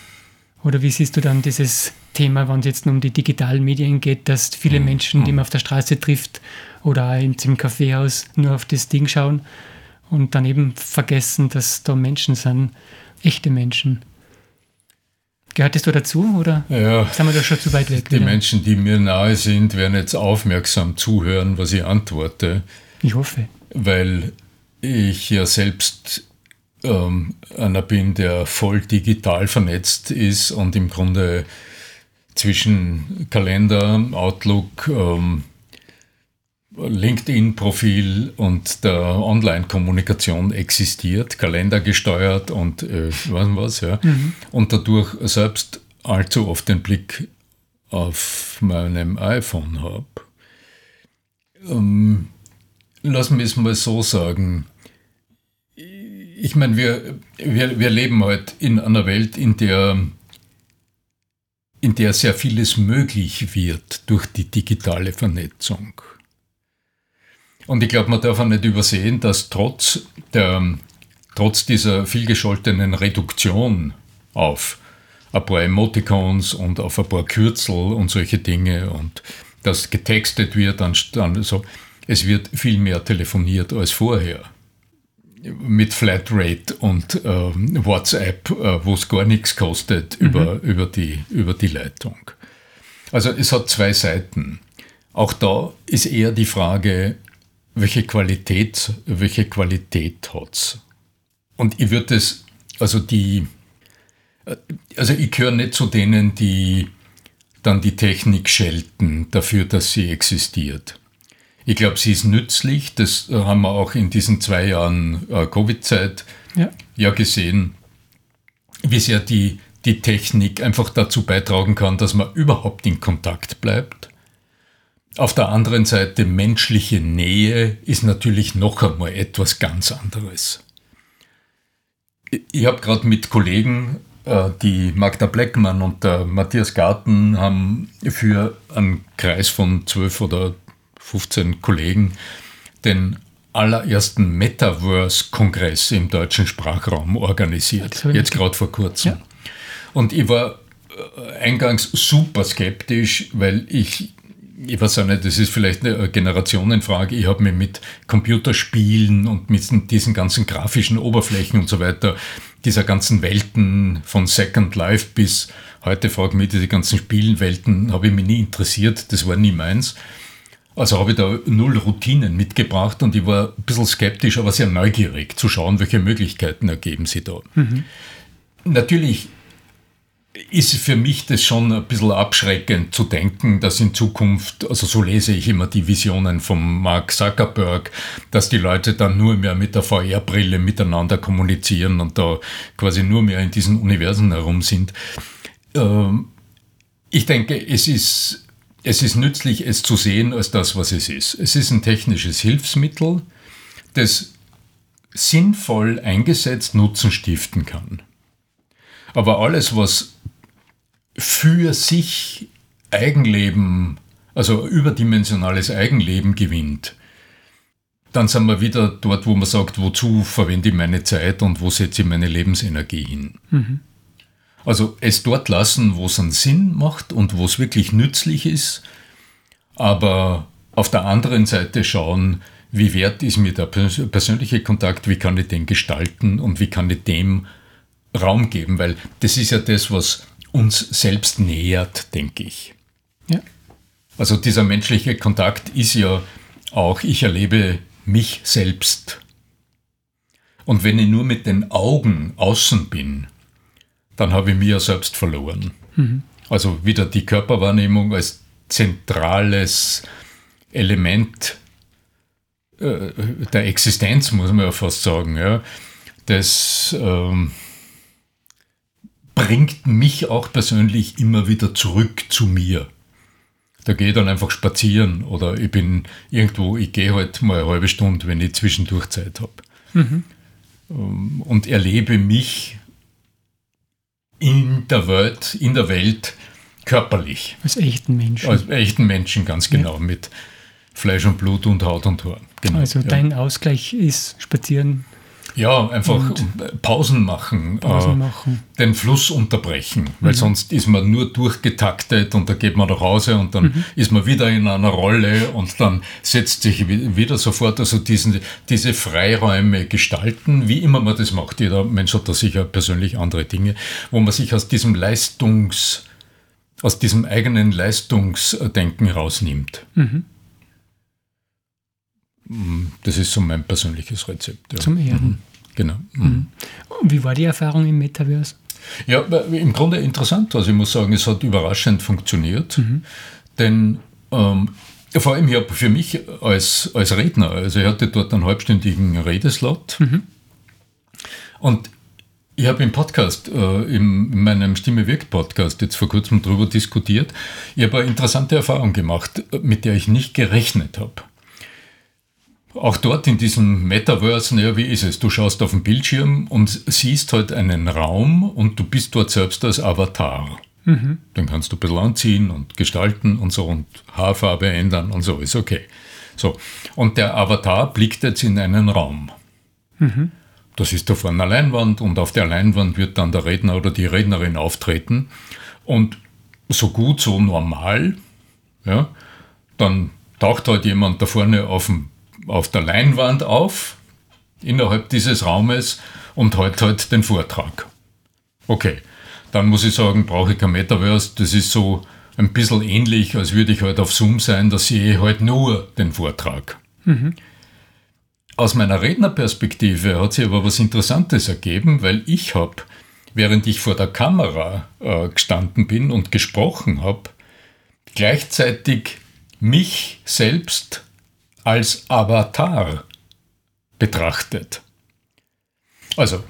Oder wie siehst du dann dieses Thema, wenn es jetzt um die digitalen Medien geht, dass viele mhm. Menschen, die man auf der Straße trifft oder im Kaffeehaus, nur auf das Ding schauen und dann eben vergessen, dass da Menschen sind, echte Menschen. Gehörtest du dazu oder ja, sind wir da schon zu weit weg? Die wieder? Menschen, die mir nahe sind, werden jetzt aufmerksam zuhören, was ich antworte. Ich hoffe. Weil ich ja selbst ähm, einer bin, der voll digital vernetzt ist und im Grunde zwischen Kalender, Outlook, ähm, LinkedIn-Profil und der Online-Kommunikation existiert, Kalender gesteuert und äh, was was, ja. Mhm. Und dadurch selbst allzu oft den Blick auf meinem iPhone habe. Ähm, lass mich es mal so sagen ich meine, wir, wir, wir leben heute in einer Welt, in der, in der sehr vieles möglich wird durch die digitale Vernetzung. Und ich glaube, man darf auch nicht übersehen, dass trotz, der, trotz dieser vielgescholtenen Reduktion auf ein paar Emoticons und auf ein paar Kürzel und solche Dinge und das getextet wird, dann, dann so, es wird viel mehr telefoniert als vorher mit Flatrate und äh, WhatsApp, äh, wo es gar nichts kostet, mhm. über, über, die, über die Leitung. Also es hat zwei Seiten. Auch da ist eher die Frage, welche Qualität, welche Qualität hat es? Und ich würde es, also die, äh, also ich gehöre nicht zu denen, die dann die Technik schelten dafür, dass sie existiert. Ich glaube, sie ist nützlich. Das haben wir auch in diesen zwei Jahren äh, Covid-Zeit ja. ja. gesehen, wie sehr die, die Technik einfach dazu beitragen kann, dass man überhaupt in Kontakt bleibt. Auf der anderen Seite, menschliche Nähe ist natürlich noch einmal etwas ganz anderes. Ich habe gerade mit Kollegen, äh, die Magda Bleckmann und der Matthias Garten, haben für einen Kreis von zwölf oder 15 Kollegen den allerersten Metaverse-Kongress im deutschen Sprachraum organisiert. Jetzt gerade vor kurzem. Ja. Und ich war äh, eingangs super skeptisch, weil ich, ich weiß auch nicht, das ist vielleicht eine Generationenfrage, ich habe mich mit Computerspielen und mit diesen ganzen grafischen Oberflächen und so weiter, dieser ganzen Welten von Second Life bis heute frage ich mich, diese ganzen Spielenwelten habe ich mich nie interessiert, das war nie meins. Also habe ich da null Routinen mitgebracht und ich war ein bisschen skeptisch, aber sehr neugierig zu schauen, welche Möglichkeiten ergeben sich da. Mhm. Natürlich ist für mich das schon ein bisschen abschreckend zu denken, dass in Zukunft, also so lese ich immer die Visionen von Mark Zuckerberg, dass die Leute dann nur mehr mit der VR-Brille miteinander kommunizieren und da quasi nur mehr in diesen Universen herum sind. Ähm, ich denke, es ist es ist nützlich, es zu sehen als das, was es ist. Es ist ein technisches Hilfsmittel, das sinnvoll eingesetzt Nutzen stiften kann. Aber alles, was für sich Eigenleben, also überdimensionales Eigenleben gewinnt, dann sind wir wieder dort, wo man sagt, wozu verwende ich meine Zeit und wo setze ich meine Lebensenergie hin. Mhm. Also es dort lassen, wo es einen Sinn macht und wo es wirklich nützlich ist, aber auf der anderen Seite schauen, wie wert ist mir der persönliche Kontakt, wie kann ich den gestalten und wie kann ich dem Raum geben, weil das ist ja das, was uns selbst nähert, denke ich. Ja. Also dieser menschliche Kontakt ist ja auch, ich erlebe mich selbst. Und wenn ich nur mit den Augen außen bin, dann habe ich mich ja selbst verloren. Mhm. Also wieder die Körperwahrnehmung als zentrales Element äh, der Existenz, muss man ja fast sagen. Ja. Das ähm, bringt mich auch persönlich immer wieder zurück zu mir. Da gehe ich dann einfach spazieren oder ich bin irgendwo, ich gehe halt mal eine halbe Stunde, wenn ich zwischendurch Zeit habe. Mhm. Und erlebe mich in der Welt, in der Welt körperlich. Als echten Menschen. Als echten Menschen, ganz genau, ja. mit Fleisch und Blut und Haut und Haar. Genau, also dein Ausgleich ist Spazieren ja, einfach Pausen machen, Pausen äh, machen. den Fluss unterbrechen, weil mhm. sonst ist man nur durchgetaktet und da geht man nach Hause und dann mhm. ist man wieder in einer Rolle und dann setzt sich wieder sofort also diesen, diese Freiräume gestalten, wie immer man das macht. Jeder Mensch hat da sicher persönlich andere Dinge, wo man sich aus diesem Leistungs, aus diesem eigenen Leistungsdenken rausnimmt. Mhm. Das ist so mein persönliches Rezept. Ja. Zum Erden. Mhm. Genau. Mhm. mhm. Wie war die Erfahrung im Metaverse? Ja, im Grunde interessant. Also ich muss sagen, es hat überraschend funktioniert. Mhm. Denn ähm, vor allem ja für mich als, als Redner, also ich hatte dort einen halbstündigen Redeslot. Mhm. Und ich habe im Podcast, äh, in meinem Stimme wirkt Podcast jetzt vor kurzem darüber diskutiert. Ich habe eine interessante Erfahrung gemacht, mit der ich nicht gerechnet habe. Auch dort in diesem Metaverse, naja, wie ist es? Du schaust auf den Bildschirm und siehst halt einen Raum und du bist dort selbst als Avatar. Mhm. Dann kannst du ein bisschen anziehen und gestalten und so und Haarfarbe ändern und so, ist okay. So. Und der Avatar blickt jetzt in einen Raum. Mhm. Das ist da vorne eine Leinwand und auf der Leinwand wird dann der Redner oder die Rednerin auftreten. Und so gut, so normal, ja, dann taucht halt jemand da vorne auf dem auf der Leinwand auf, innerhalb dieses Raumes und halt halt den Vortrag. Okay, dann muss ich sagen, brauche ich kein Metaverse, das ist so ein bisschen ähnlich, als würde ich halt auf Zoom sein, da sehe ich halt nur den Vortrag. Mhm. Aus meiner Rednerperspektive hat sich aber was Interessantes ergeben, weil ich habe, während ich vor der Kamera äh, gestanden bin und gesprochen habe, gleichzeitig mich selbst als Avatar betrachtet. Also,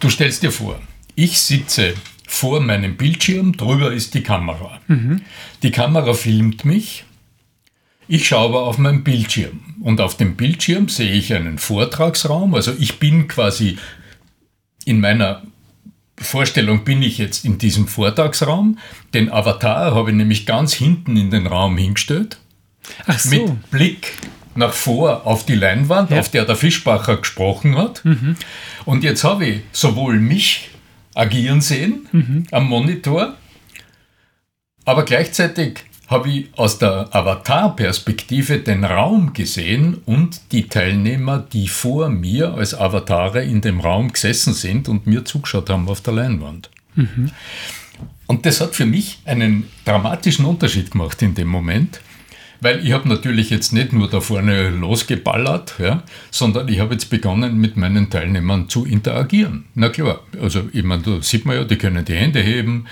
du stellst dir vor, ich sitze vor meinem Bildschirm, drüber ist die Kamera. Mhm. Die Kamera filmt mich, ich schaue aber auf meinen Bildschirm und auf dem Bildschirm sehe ich einen Vortragsraum, also ich bin quasi in meiner Vorstellung bin ich jetzt in diesem Vortragsraum. Den Avatar habe ich nämlich ganz hinten in den Raum hingestellt. Ach so. Mit Blick nach vor auf die Leinwand, ja. auf der der Fischbacher gesprochen hat. Mhm. Und jetzt habe ich sowohl mich agieren sehen mhm. am Monitor, aber gleichzeitig habe ich aus der Avatar-Perspektive den Raum gesehen und die Teilnehmer, die vor mir als Avatare in dem Raum gesessen sind und mir zugeschaut haben auf der Leinwand. Mhm. Und das hat für mich einen dramatischen Unterschied gemacht in dem Moment, weil ich habe natürlich jetzt nicht nur da vorne losgeballert, ja, sondern ich habe jetzt begonnen, mit meinen Teilnehmern zu interagieren. Na klar, also ich meine, da sieht man ja, die können die Hände heben,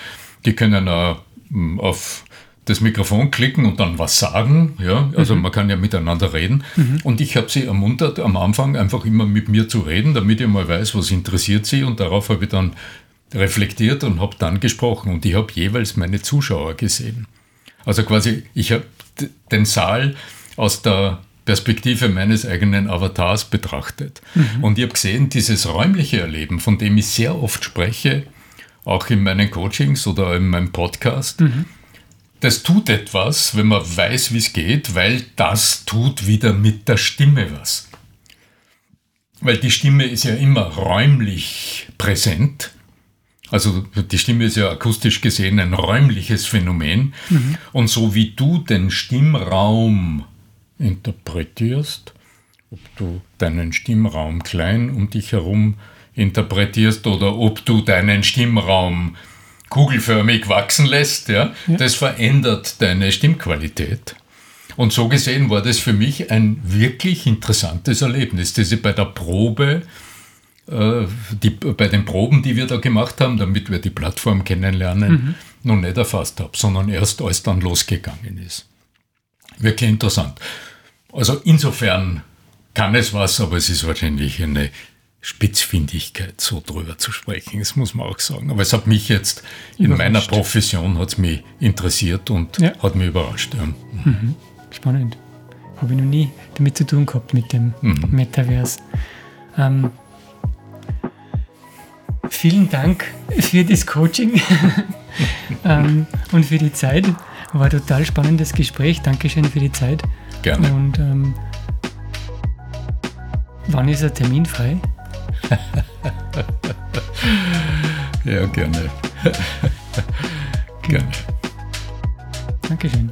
die können auch hm, auf das Mikrofon klicken und dann was sagen. Ja? Also mhm. man kann ja miteinander reden. Mhm. Und ich habe sie ermuntert, am Anfang einfach immer mit mir zu reden, damit ich mal weiß, was interessiert sie. Und darauf habe ich dann reflektiert und habe dann gesprochen. Und ich habe jeweils meine Zuschauer gesehen. Also quasi, ich habe den Saal aus der Perspektive meines eigenen Avatars betrachtet. Mhm. Und ich habe gesehen, dieses räumliche Erleben, von dem ich sehr oft spreche, auch in meinen Coachings oder in meinem Podcast, mhm. das tut etwas, wenn man weiß, wie es geht, weil das tut wieder mit der Stimme was. Weil die Stimme ist ja immer räumlich präsent. Also die Stimme ist ja akustisch gesehen ein räumliches Phänomen. Mhm. Und so wie du den Stimmraum interpretierst, ob du deinen Stimmraum klein um dich herum interpretierst oder ob du deinen Stimmraum kugelförmig wachsen lässt, ja, ja. das verändert deine Stimmqualität. Und so gesehen war das für mich ein wirklich interessantes Erlebnis, das ich bei der Probe, die, bei den Proben, die wir da gemacht haben, damit wir die Plattform kennenlernen, mhm. noch nicht erfasst habe, sondern erst als dann losgegangen ist. Wirklich interessant. Also insofern kann es was, aber es ist wahrscheinlich eine Spitzfindigkeit, so drüber zu sprechen. Das muss man auch sagen. Aber es hat mich jetzt in meiner Profession hat's mich interessiert und ja. hat mich überrascht. Ja. Mhm. Spannend. Habe ich noch nie damit zu tun gehabt mit dem mhm. Metaverse. Ähm, vielen Dank für das Coaching ähm, und für die Zeit. War ein total spannendes Gespräch. Dankeschön für die Zeit. Gerne. Und ähm, wann ist der Termin frei? ja, gerne. gerne. Dankeschön.